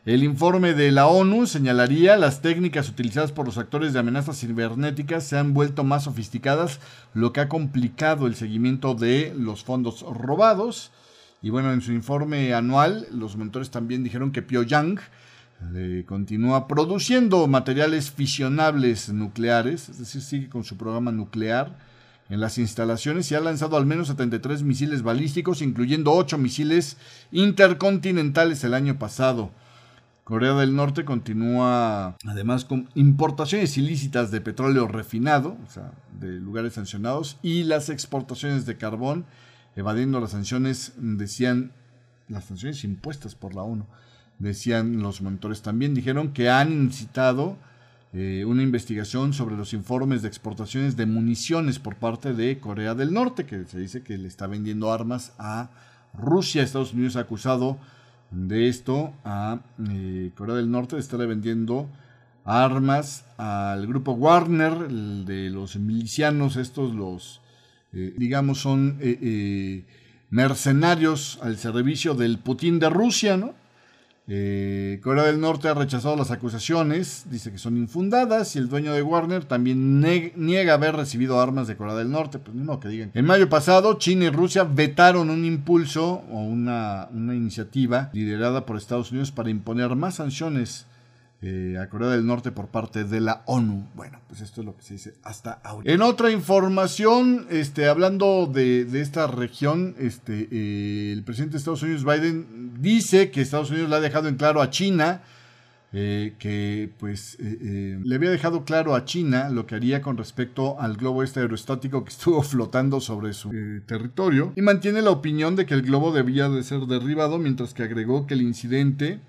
El informe de la ONU señalaría las técnicas utilizadas por los actores de amenazas cibernéticas se han vuelto más sofisticadas, lo que ha complicado el seguimiento de los fondos robados. Y bueno, en su informe anual, los mentores también dijeron que Pyongyang eh, continúa produciendo materiales fisionables nucleares, es decir, sigue con su programa nuclear en las instalaciones y ha lanzado al menos 73 misiles balísticos, incluyendo 8 misiles intercontinentales el año pasado. Corea del Norte continúa además con importaciones ilícitas de petróleo refinado, o sea, de lugares sancionados, y las exportaciones de carbón, evadiendo las sanciones, decían, las sanciones impuestas por la ONU, decían los monitores también, dijeron que han incitado eh, una investigación sobre los informes de exportaciones de municiones por parte de Corea del Norte, que se dice que le está vendiendo armas a Rusia. Estados Unidos ha acusado de esto a eh, Corea del Norte de estarle vendiendo armas al grupo Warner, de los milicianos, estos los, eh, digamos, son mercenarios al servicio del Putin de Rusia, ¿no? Eh, Corea del Norte ha rechazado las acusaciones, dice que son infundadas y el dueño de Warner también niega haber recibido armas de Corea del Norte. Pues que digan. En mayo pasado, China y Rusia vetaron un impulso o una iniciativa liderada por Estados Unidos para imponer más sanciones eh, a Corea del Norte por parte de la ONU. Bueno, pues esto es lo que se dice hasta ahora. En otra información, este, hablando de, esta región, este, eh, el presidente de Estados Unidos, Biden, dice que Estados Unidos le ha dejado en claro a China eh, que pues le había dejado claro a China lo que haría con respecto al globo este aerostático que estuvo flotando sobre su territorio y mantiene la opinión de que el globo debía de ser derribado mientras que agregó que el incidente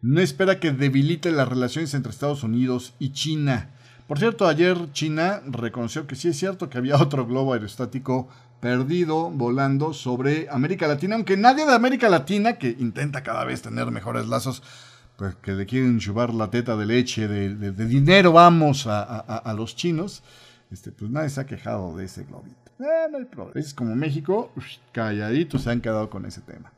no espera que debilite las relaciones entre Estados Unidos y China. Por cierto, ayer China reconoció que sí es cierto que había otro globo aerostático perdido volando sobre América Latina, aunque nadie de América Latina, que intenta cada vez tener mejores lazos, pues que le quieren chubar la teta de leche, de, dinero, vamos a, los chinos, este, pues nadie se ha quejado de ese globito. Eh, no hay problema. Es como México, calladitos se han quedado con ese tema.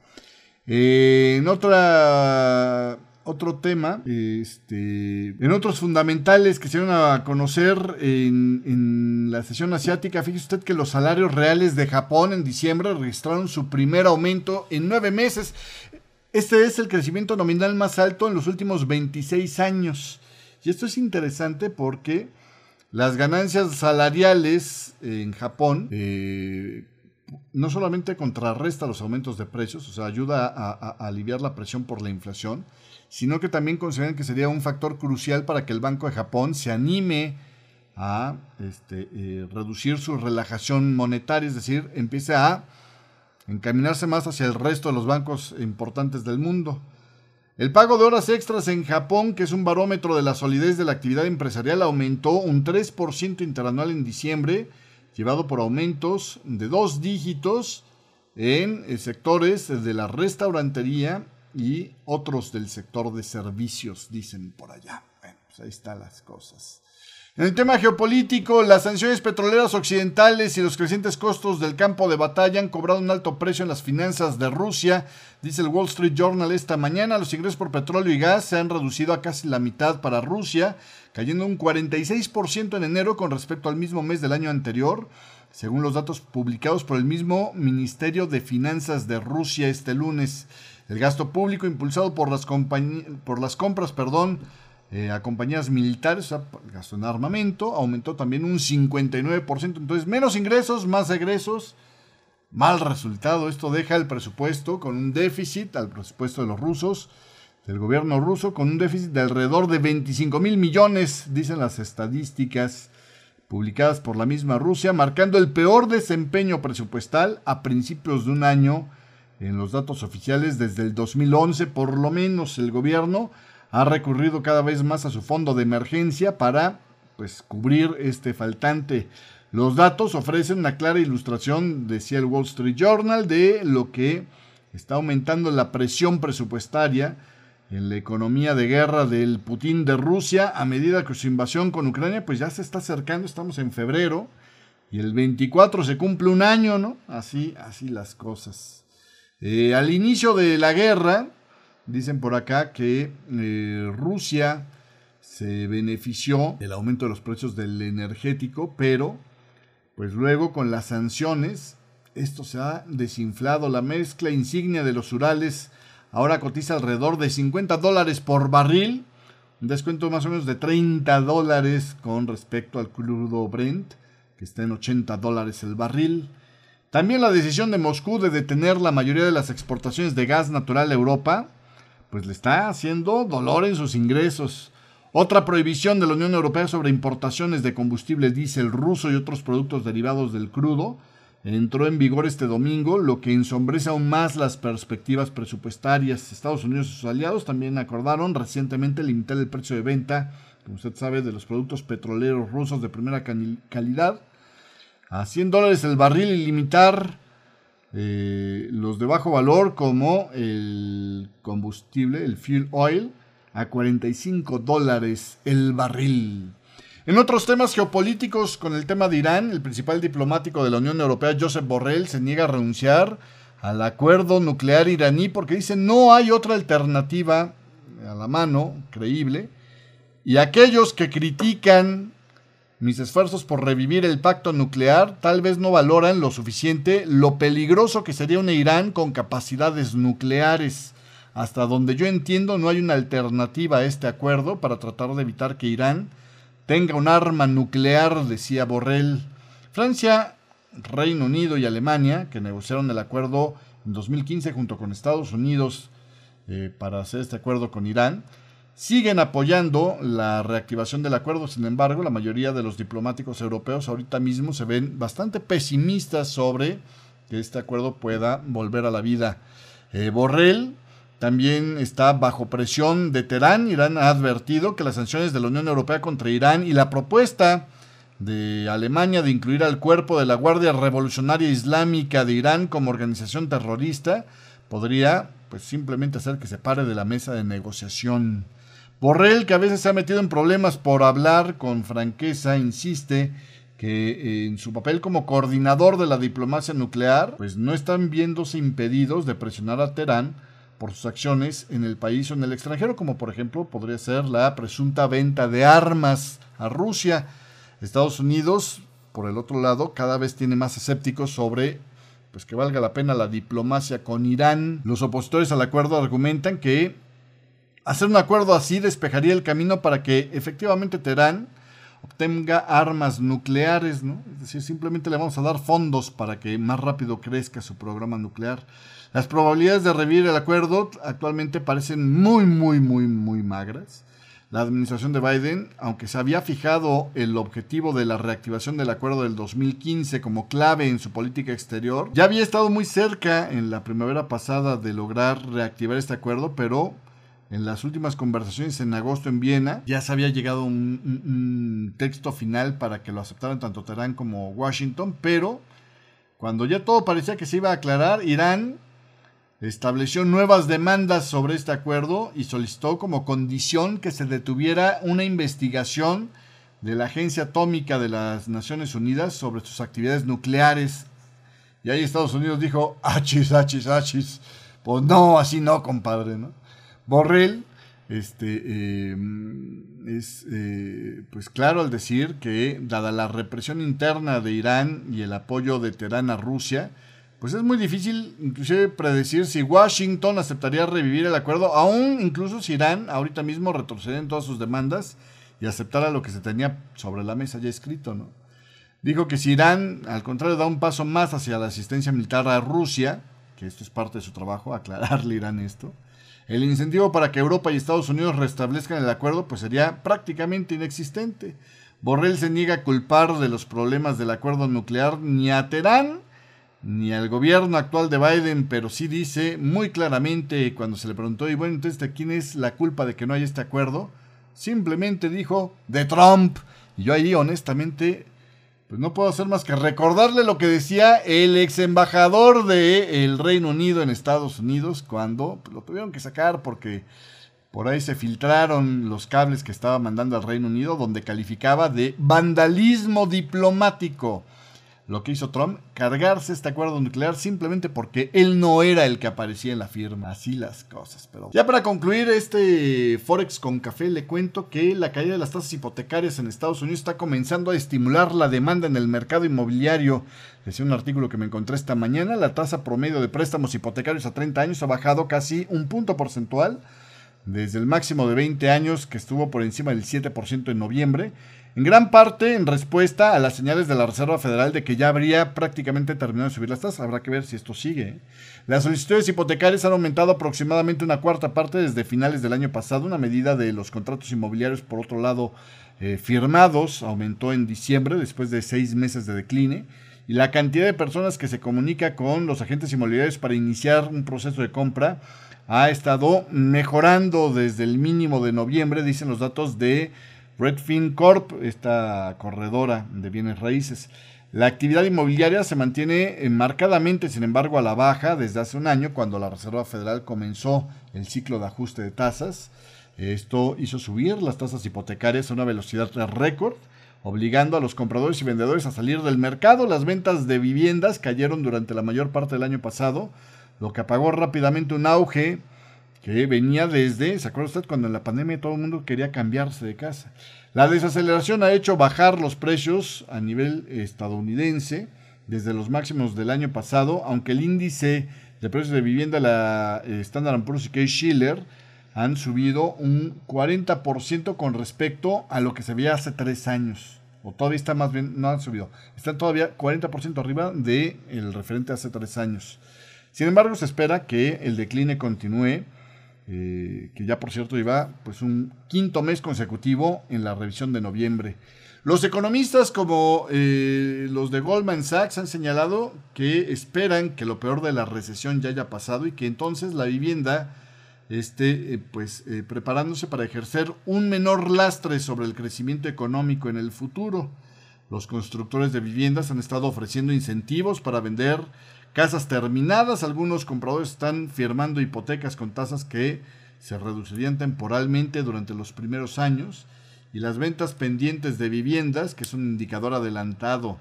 Eh, en otra otro tema, este, en otros fundamentales que se van a conocer en, la sesión asiática, fíjese usted que los salarios reales de Japón en diciembre registraron su primer aumento en nueve meses. Este es el crecimiento nominal más alto en los últimos 26 años. Y esto es interesante porque las ganancias salariales en Japón eh, no solamente contrarresta los aumentos de precios, o sea, ayuda a aliviar la presión por la inflación, sino que también consideran que sería un factor crucial para que el Banco de Japón se anime a este, eh, reducir su relajación monetaria, es decir, empiece a encaminarse más hacia el resto de los bancos importantes del mundo. El pago de horas extras en Japón, que es un barómetro de la solidez de la actividad empresarial, aumentó un 3% interanual en diciembre, llevado por aumentos de dos dígitos en eh, sectores de la restaurantería y otros del sector de servicios, dicen por allá. Bueno, pues ahí están las cosas. En el tema geopolítico, las sanciones petroleras occidentales y los crecientes costos del campo de batalla han cobrado un alto precio en las finanzas de Rusia, dice el Wall Street Journal esta mañana. Los ingresos por petróleo y gas se han reducido a casi la mitad para Rusia, cayendo un 46% en enero con respecto al mismo mes del año anterior, según los datos publicados por el mismo Ministerio de Finanzas de Rusia este lunes. El gasto público impulsado por las, por las compras perdón, eh, a compañías militares, gasto en armamento, aumentó también un 59%. Entonces, menos ingresos, más egresos. Mal resultado. Esto deja el presupuesto con un déficit, al presupuesto de los rusos, del gobierno ruso, con un déficit de alrededor de 25 mil millones, dicen las estadísticas publicadas por la misma Rusia, marcando el peor desempeño presupuestal a principios de un año en los datos oficiales desde el 2011, por lo menos el gobierno ha recurrido cada vez más a su fondo de emergencia para pues cubrir este faltante. Los datos ofrecen una clara ilustración, decía el Wall Street Journal, de lo que está aumentando la presión presupuestaria en la economía de guerra del Putin de Rusia a medida que su invasión con Ucrania pues ya se está acercando, estamos en febrero y el 24 se cumple un año, ¿no? Así, así las cosas. Eh, al inicio de la guerra, dicen por acá que eh, Rusia se benefició del aumento de los precios del energético, pero pues luego con las sanciones esto se ha desinflado. La mezcla insignia de los Urales ahora cotiza alrededor de 50 dólares por barril, un descuento más o menos de 30 dólares con respecto al crudo Brent, que está en 80 dólares el barril. También la decisión de Moscú de detener la mayoría de las exportaciones de gas natural a Europa, pues le está haciendo dolor en sus ingresos. Otra prohibición de la Unión Europea sobre importaciones de combustible diésel ruso y otros productos derivados del crudo entró en vigor este domingo, lo que ensombrece aún más las perspectivas presupuestarias. Estados Unidos y sus aliados también acordaron recientemente limitar el precio de venta, como usted sabe, de los productos petroleros rusos de primera calidad a 100 dólares el barril y limitar eh, los de bajo valor como el combustible, el fuel oil, a 45 dólares el barril. En otros temas geopolíticos, con el tema de Irán, el principal diplomático de la Unión Europea, Joseph Borrell, se niega a renunciar al acuerdo nuclear iraní porque dice no hay otra alternativa a la mano creíble. Y aquellos que critican mis esfuerzos por revivir el pacto nuclear tal vez no valoran lo suficiente lo peligroso que sería un Irán con capacidades nucleares. Hasta donde yo entiendo no hay una alternativa a este acuerdo para tratar de evitar que Irán tenga un arma nuclear, decía Borrell. Francia, Reino Unido y Alemania, que negociaron el acuerdo en 2015 junto con Estados Unidos eh, para hacer este acuerdo con Irán, siguen apoyando la reactivación del acuerdo. Sin embargo, la mayoría de los diplomáticos europeos ahorita mismo se ven bastante pesimistas sobre que este acuerdo pueda volver a la vida. Eh, Borrell también está bajo presión de Teherán. Irán ha advertido que las sanciones de la Unión Europea contra Irán y la propuesta de Alemania de incluir al cuerpo de la Guardia Revolucionaria Islámica de Irán como organización terrorista podría pues simplemente hacer que se pare de la mesa de negociación. Borrell, que a veces se ha metido en problemas por hablar con franqueza, insiste que eh, en su papel como coordinador de la diplomacia nuclear, pues no están viéndose impedidos de presionar a Teherán por sus acciones en el país o en el extranjero, como por ejemplo podría ser la presunta venta de armas a Rusia. Estados Unidos, por el otro lado, cada vez tiene más escépticos sobre pues que valga la pena la diplomacia con Irán. Los opositores al acuerdo argumentan que hacer un acuerdo así despejaría el camino para que efectivamente Teherán obtenga armas nucleares, ¿no? Es decir, simplemente le vamos a dar fondos para que más rápido crezca su programa nuclear. Las probabilidades de revivir el acuerdo actualmente parecen muy, muy, muy, muy magras la administración de Biden, aunque se había fijado el objetivo de la reactivación del acuerdo del 2015 como clave en su política exterior, ya había estado muy cerca en la primavera pasada de lograr reactivar este acuerdo, pero en las últimas conversaciones en agosto en Viena ya se había llegado un, un texto final para que lo aceptaran tanto Teherán como Washington, pero cuando ya todo parecía que se iba a aclarar, Irán estableció nuevas demandas sobre este acuerdo y solicitó como condición que se detuviera una investigación de la Agencia Atómica de las Naciones Unidas sobre sus actividades nucleares. Y ahí Estados Unidos dijo, achis, achis, achis. Pues no, así no, compadre, ¿no? Borrell, este, em, es, eh, pues claro al decir que, dada la represión interna de Irán y el apoyo de Teherán a Rusia, pues es muy difícil inclusive predecir si Washington aceptaría revivir el acuerdo, aún incluso si Irán ahorita mismo retrocede en todas sus demandas y aceptara lo que se tenía sobre la mesa ya escrito, ¿no? Dijo que si Irán, al contrario, da un paso más hacia la asistencia militar a Rusia, que esto es parte de su trabajo, aclararle a Irán esto, el incentivo para que Europa y Estados Unidos restablezcan el acuerdo pues sería prácticamente inexistente. Borrell se niega a culpar de los problemas del acuerdo nuclear ni a Teherán ni al gobierno actual de Biden, pero sí dice muy claramente cuando se le preguntó, y bueno, entonces, ¿de quién es la culpa de que no haya este acuerdo? Simplemente dijo, de Trump. Y yo ahí, honestamente, pues no puedo hacer más que recordarle lo que decía el ex embajador del Reino Unido en Estados Unidos cuando pues, lo tuvieron que sacar porque por ahí se filtraron los cables que estaba mandando al Reino Unido donde calificaba de vandalismo diplomático lo que hizo Trump, cargarse este acuerdo nuclear simplemente porque él no era el que aparecía en la firma. Así las cosas. Pero ya para concluir este Forex con café, le cuento que la caída de las tasas hipotecarias en Estados Unidos está comenzando a estimular la demanda en el mercado inmobiliario. Decía un artículo que me encontré esta mañana, la tasa promedio de préstamos hipotecarios a 30 años ha bajado casi un punto porcentual desde el máximo de 20 años que estuvo por encima del 7% en noviembre en gran parte en respuesta a las señales de la Reserva Federal de que ya habría prácticamente terminado de subir las tasas. Habrá que ver si esto sigue. ¿eh? Las solicitudes hipotecarias han aumentado aproximadamente una cuarta parte desde finales del año pasado. Una medida de los contratos inmobiliarios, por otro lado, eh, firmados, aumentó en diciembre después de seis meses de decline. Y la cantidad de personas que se comunica con los agentes inmobiliarios para iniciar un proceso de compra ha estado mejorando desde el mínimo de noviembre, dicen los datos de Redfin Corp, esta corredora de bienes raíces. La actividad inmobiliaria se mantiene marcadamente, sin embargo, a la baja desde hace un año, cuando la Reserva Federal comenzó el ciclo de ajuste de tasas. Esto hizo subir las tasas hipotecarias a una velocidad récord, obligando a los compradores y vendedores a salir del mercado. Las ventas de viviendas cayeron durante la mayor parte del año pasado, lo que apagó rápidamente un auge que venía desde, ¿se acuerda usted cuando en la pandemia todo el mundo quería cambiarse de casa? La desaceleración ha hecho bajar los precios a nivel estadounidense desde los máximos del año pasado, aunque el índice de precios de vivienda, la eh, Standard Poor's y Schiller, han subido un 40% con respecto a lo que se veía hace tres años. O todavía está más bien, no han subido. Están todavía 40% arriba del el referente hace tres años. Sin embargo, se espera que el decline continúe eh, que ya por cierto iba pues un quinto mes consecutivo en la revisión de noviembre. Los economistas como eh, los de Goldman Sachs han señalado que esperan que lo peor de la recesión ya haya pasado y que entonces la vivienda esté eh, pues preparándose para ejercer un menor lastre sobre el crecimiento económico en el futuro. Los constructores de viviendas han estado ofreciendo incentivos para vender casas terminadas. Algunos compradores están firmando hipotecas con tasas que se reducirían temporalmente durante los primeros años. Y las ventas pendientes de viviendas, que es un indicador adelantado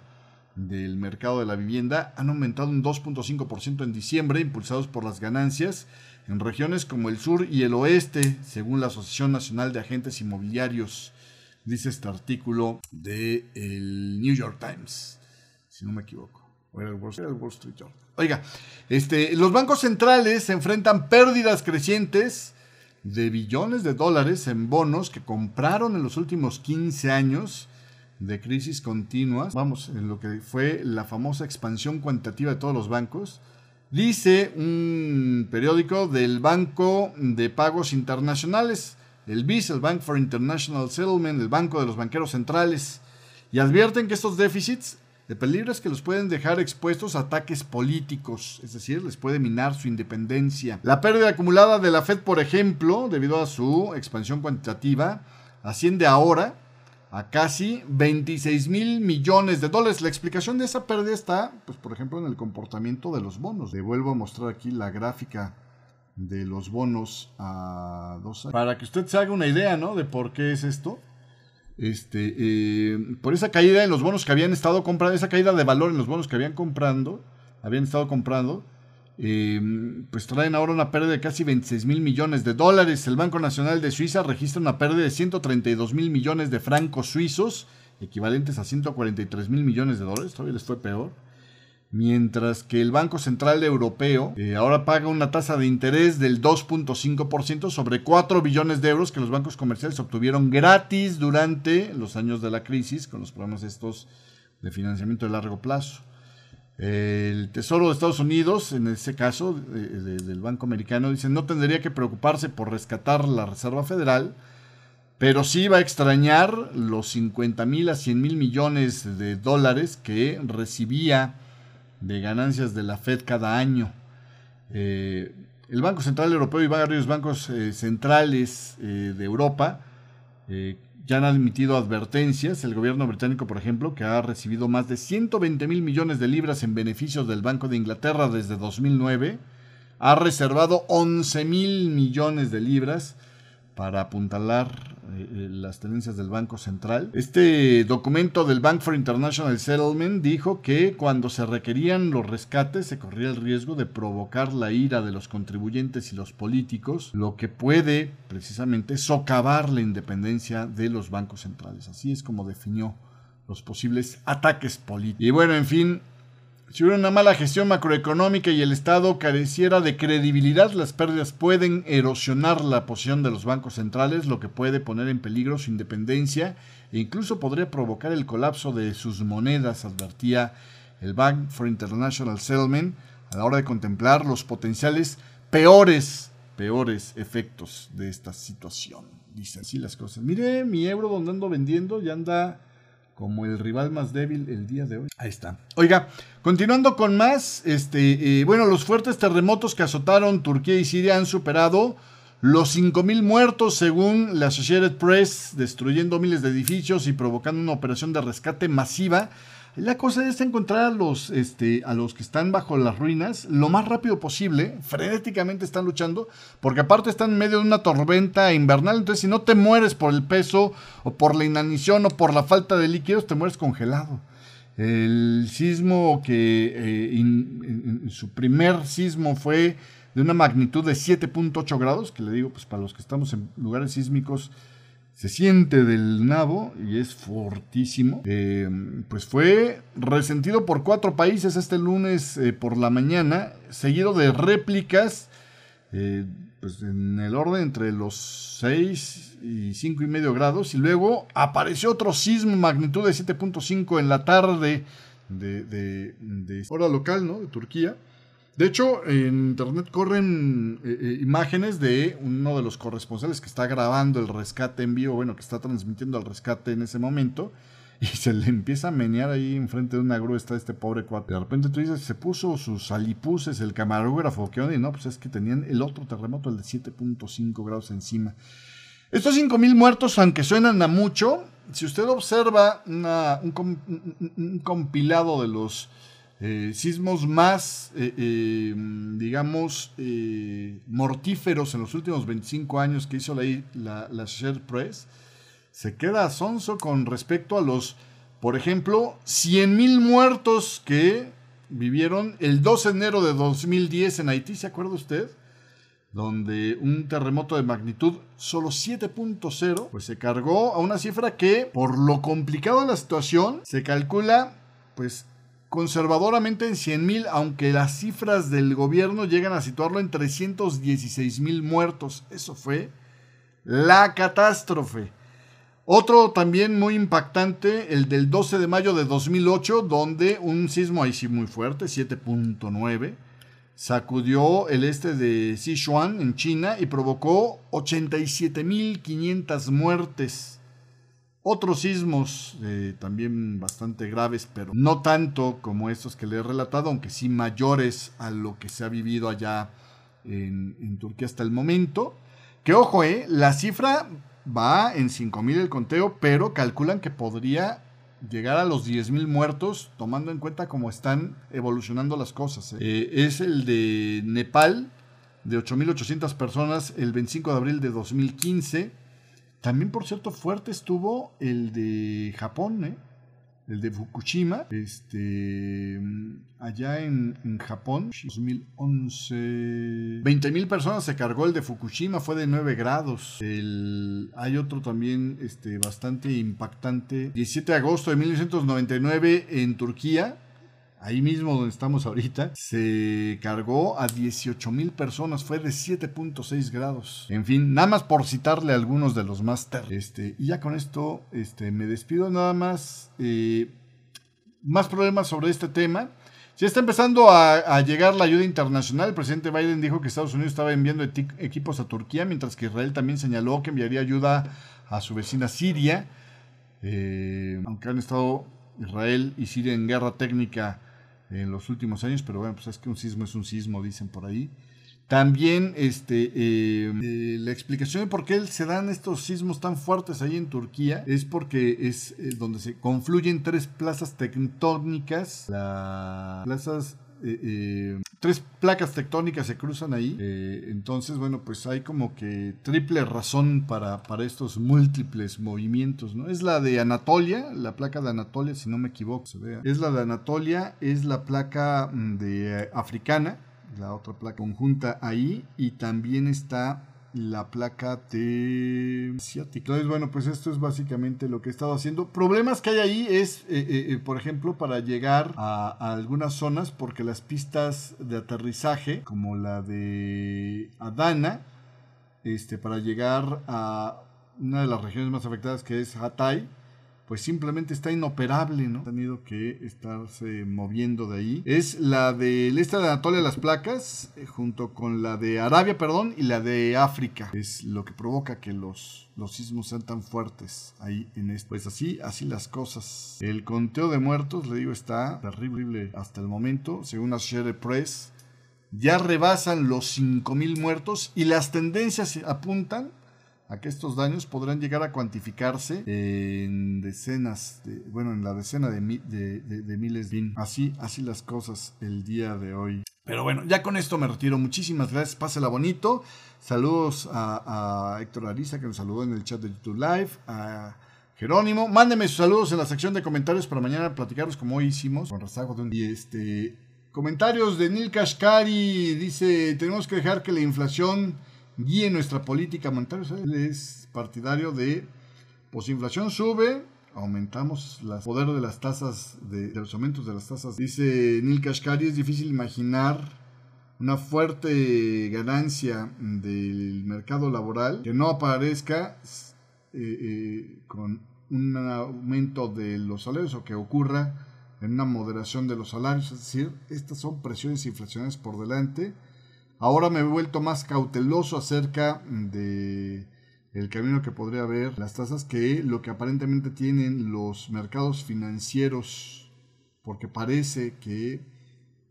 del mercado de la vivienda, han aumentado un 2.5% en diciembre, impulsados por las ganancias en regiones como el sur y el oeste, según la Asociación Nacional de Agentes Inmobiliarios, dice este artículo de el New York Times, si no me equivoco. Era el Wall, Street Journal. Oiga, este, los bancos centrales se enfrentan pérdidas crecientes de billones de dólares en bonos que compraron en los últimos 15 años de crisis continuas. Vamos, en lo que fue la famosa expansión cuantitativa de todos los bancos Dice un periódico del Banco de Pagos Internacionales, el BIS, el Bank for International Settlement, el Banco de los Banqueros Centrales, y advierten que estos déficits de peligro es que los pueden dejar expuestos a ataques políticos, es decir, les puede minar su independencia. La pérdida acumulada de la Fed, por ejemplo, debido a su expansión cuantitativa, asciende ahora a casi 26 mil millones de dólares. La explicación de esa pérdida está, pues, por ejemplo, en el comportamiento de los bonos. Le vuelvo a mostrar aquí la gráfica de los bonos a dos años. Para que usted se haga una idea, ¿no? De por qué es esto. Este, eh, por esa caída en los bonos que habían estado comprando, esa caída de valor en los bonos que habían comprando, habían estado comprando, Em, pues traen ahora una pérdida de casi 26 mil millones de dólares. El Banco Nacional de Suiza registra una pérdida de 132 mil millones de francos suizos, equivalentes a 143 mil millones de dólares. Todavía les fue peor. Mientras que el Banco Central Europeo eh, ahora paga una tasa de interés del 2.5% sobre 4 billones de euros que los bancos comerciales obtuvieron gratis durante los años de la crisis con los programas estos de financiamiento de largo plazo. El Tesoro de Estados Unidos, en ese caso del Banco Americano, dice no tendría que preocuparse por rescatar la Reserva Federal, pero sí va a extrañar los 50 mil a 100 mil millones de dólares que recibía de ganancias de la Fed cada año. Eh, el Banco Central Europeo y varios bancos eh, centrales eh, de Europa ya han admitido advertencias. El gobierno británico, por ejemplo, que ha recibido más de 120 mil millones de libras en beneficios del Banco de Inglaterra desde 2009, ha reservado 11 mil millones de libras para apuntalar eh, eh, las tenencias del Banco Central. Este documento del Bank for International Settlement dijo que cuando se requerían los rescates se corría el riesgo de provocar la ira de los contribuyentes y los políticos, lo que puede precisamente socavar la independencia de los bancos centrales. Así es como definió los posibles ataques políticos. Y bueno, en fin, si hubiera una mala gestión macroeconómica y el Estado careciera de credibilidad, las pérdidas pueden erosionar la posición de los bancos centrales, lo que puede poner en peligro su independencia e incluso podría provocar el colapso de sus monedas, advertía el Bank for International Settlement a la hora de contemplar los potenciales peores, peores efectos de esta situación. Dicen así las cosas. Mire, mi euro donde ando vendiendo ya anda como el rival más débil el día de hoy. Ahí está. Oiga, continuando con más, este, eh, bueno, los fuertes terremotos que azotaron Turquía y Siria han superado los 5.000 muertos según la Associated Press, destruyendo miles de edificios y provocando una operación de rescate masiva la cosa es encontrar a los, este, a los que están bajo las ruinas lo más rápido posible, frenéticamente están luchando, porque aparte están en medio de una tormenta invernal, entonces si no te mueres por el peso o por la inanición o por la falta de líquidos, te mueres congelado. El sismo que eh, su primer sismo fue de una magnitud de 7.8 grados, que le digo, pues para los que estamos en lugares sísmicos, se siente del nabo y es fortísimo. Eh, pues fue resentido por cuatro países este lunes eh, por la mañana, seguido de réplicas eh, pues en el orden entre los 6 y 5 y medio grados. Y luego apareció otro sismo magnitud de 7.5 en la tarde de, de hora local, ¿no? De Turquía. De hecho, en internet corren eh, eh, imágenes de uno de los corresponsales que está grabando el rescate en vivo, bueno, que está transmitiendo el rescate en ese momento, y se le empieza a menear ahí enfrente de una grúa, está este pobre cuate. De repente tú dices, se puso sus alipuses, el camarógrafo, que no, pues es que tenían el otro terremoto, el de 7.5 grados encima. Estos 5.000 muertos, aunque suenan a mucho, si usted observa un, compilado de los eh, sismos más, eh, eh, digamos, mortíferos en los últimos 25 años que hizo la, la, Share Press, se queda sonso con respecto a los, por ejemplo, 100.000 muertos que vivieron el 12 de enero de 2010 en Haití, ¿se acuerda usted? donde un terremoto de magnitud solo 7.0, pues se cargó a una cifra que, por lo complicado de la situación, se calcula, pues, conservadoramente en 100.000, aunque las cifras del gobierno llegan a situarlo en 316 mil muertos. Eso fue la catástrofe. Otro también muy impactante, el del 12 de mayo de 2008, donde un sismo ahí sí muy fuerte, 7.9, sacudió el este de Sichuan en China y provocó 87.500 muertes. Otros sismos eh, también bastante graves, pero no tanto como estos que le he relatado, aunque sí mayores a lo que se ha vivido allá en, Turquía hasta el momento. Que ojo, eh, la cifra va en 5.000 el conteo, pero calculan que podría llegar a los 10.000 muertos, tomando en cuenta cómo están evolucionando las cosas. ¿eh? Eh, es el de Nepal, de 8.800 personas, el 25 de abril de 2015. También, por cierto, fuerte estuvo el de Japón, ¿eh? el de Fukushima, este, allá en, Japón, 2011. 20.000 personas se cargó el de Fukushima, fue de 9 grados. El, hay otro también este, bastante impactante. 17 de agosto de 1999 en Turquía, ahí mismo donde estamos ahorita, se cargó a 18 mil personas, fue de 7.6 grados. En fin, nada más por citarle algunos de los más Este, y ya con esto este, me despido nada más. Eh, más problemas sobre este tema. Ya está empezando a, llegar la ayuda internacional. El presidente Biden dijo que Estados Unidos estaba enviando equipos a Turquía, mientras que Israel también señaló que enviaría ayuda a su vecina Siria. Eh, aunque han estado Israel y Siria en guerra técnica en los últimos años, pero bueno, pues es que un sismo es un sismo, dicen por ahí. También este, eh, eh, la explicación de por qué se dan estos sismos tan fuertes ahí en Turquía es porque es eh, donde se confluyen tres plazas tectónicas, las plazas tres placas tectónicas se cruzan ahí. entonces, bueno, pues hay como que triple razón para, para estos múltiples movimientos, ¿no? Es la de Anatolia, la placa de Anatolia, si no me equivoco, se vea. Es la de Anatolia, es la placa mm, de africana la otra placa conjunta ahí y también está la placa de asiática. Entonces, bueno, pues esto es básicamente lo que he estado haciendo. Problemas que hay ahí es, eh, eh, eh, por ejemplo, para llegar a, algunas zonas, porque las pistas de aterrizaje, como la de Adana, este, para llegar a una de las regiones más afectadas que es Hatay, pues simplemente está inoperable, ¿no? Ha tenido que estarse moviendo de ahí. Es la del este de Anatolia, las placas, eh, junto con la de Arabia, perdón, y la de África. Es lo que provoca que los, los sismos sean tan fuertes ahí en esto. Pues así, así las cosas. El conteo de muertos, le digo, está terrible hasta el momento, según Associated Press. Ya rebasan los 5.000 muertos y las tendencias apuntan a que estos daños podrán llegar a cuantificarse en decenas, de, bueno, en la decena de, de, miles de así, así las cosas el día de hoy. Pero bueno, ya con esto me retiro. Muchísimas gracias. Pásela bonito. Saludos a, Héctor Ariza que nos saludó en el chat de YouTube Live. A Jerónimo. Mándeme sus saludos en la sección de comentarios para mañana platicarlos como hoy hicimos. Con rezago de un... Y este... Comentarios de Nil Kashkari. Dice, tenemos que dejar que la inflación guíe nuestra política monetaria. Él es partidario de, pues inflación sube, aumentamos el poder de las tasas, de, los aumentos de las tasas. Dice Neil Kashkari, es difícil imaginar una fuerte ganancia del mercado laboral que no aparezca eh, eh, con un aumento de los salarios o que ocurra en una moderación de los salarios. Es decir, estas son presiones inflacionarias por delante Ahora me he vuelto más cauteloso acerca de el camino que podría haber las tasas que lo que aparentemente tienen los mercados financieros, porque parece que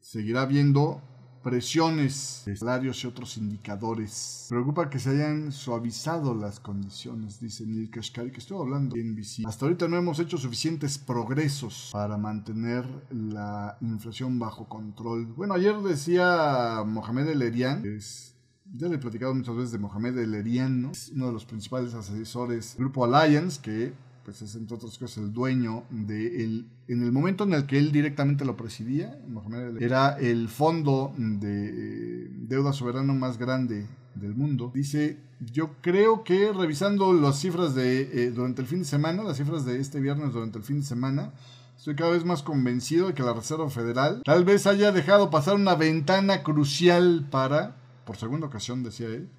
seguirá habiendo presiones de salarios y otros indicadores. Preocupa que se hayan suavizado las condiciones, dice Neil Kashkari, que estoy hablando en NBC. Hasta ahorita no hemos hecho suficientes progresos para mantener la inflación bajo control. Bueno, ayer decía Mohamed El Erian, que es ya le he platicado muchas veces de Mohamed El Erian, ¿no? es uno de los principales asesores del grupo Alliance, que pues es entre otras cosas el dueño de el, en el momento en el que él directamente lo presidía, era el fondo de eh, deuda soberano más grande del mundo. Dice, yo creo que revisando las cifras de eh, durante el fin de semana, las cifras de este viernes durante el fin de semana, Estoy cada vez más convencido de que la Reserva Federal tal vez haya dejado pasar una ventana crucial para, por segunda ocasión decía él,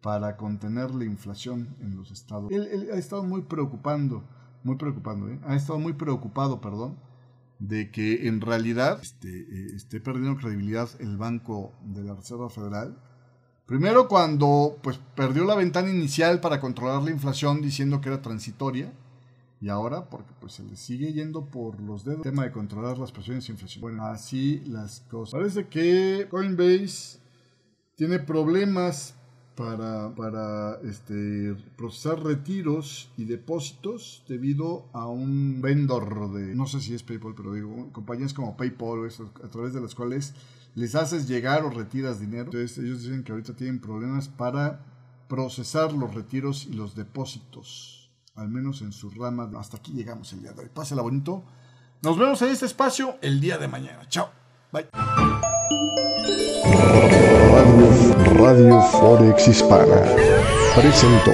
para contener la inflación en los estados. Él, ha estado muy preocupando, muy preocupando, ¿eh? ha estado muy preocupado, perdón, de que en realidad este, eh, esté perdiendo credibilidad el Banco de la Reserva Federal. Primero cuando pues perdió la ventana inicial para controlar la inflación diciendo que era transitoria y ahora porque pues se le sigue yendo por los dedos el tema de controlar las presiones inflación. Bueno, así las cosas. Parece que Coinbase tiene problemas para, para este, procesar retiros y depósitos debido a un vendor de, no sé si es PayPal, pero digo, compañías como PayPal, a través de las cuales les haces llegar o retiras dinero. Entonces ellos dicen que ahorita tienen problemas para procesar los retiros y los depósitos, al menos en su rama. Hasta aquí llegamos el día de hoy. Pásela bonito. Nos vemos en este espacio el día de mañana. Chao. Bye. Radio, Radio Forex Hispana presentó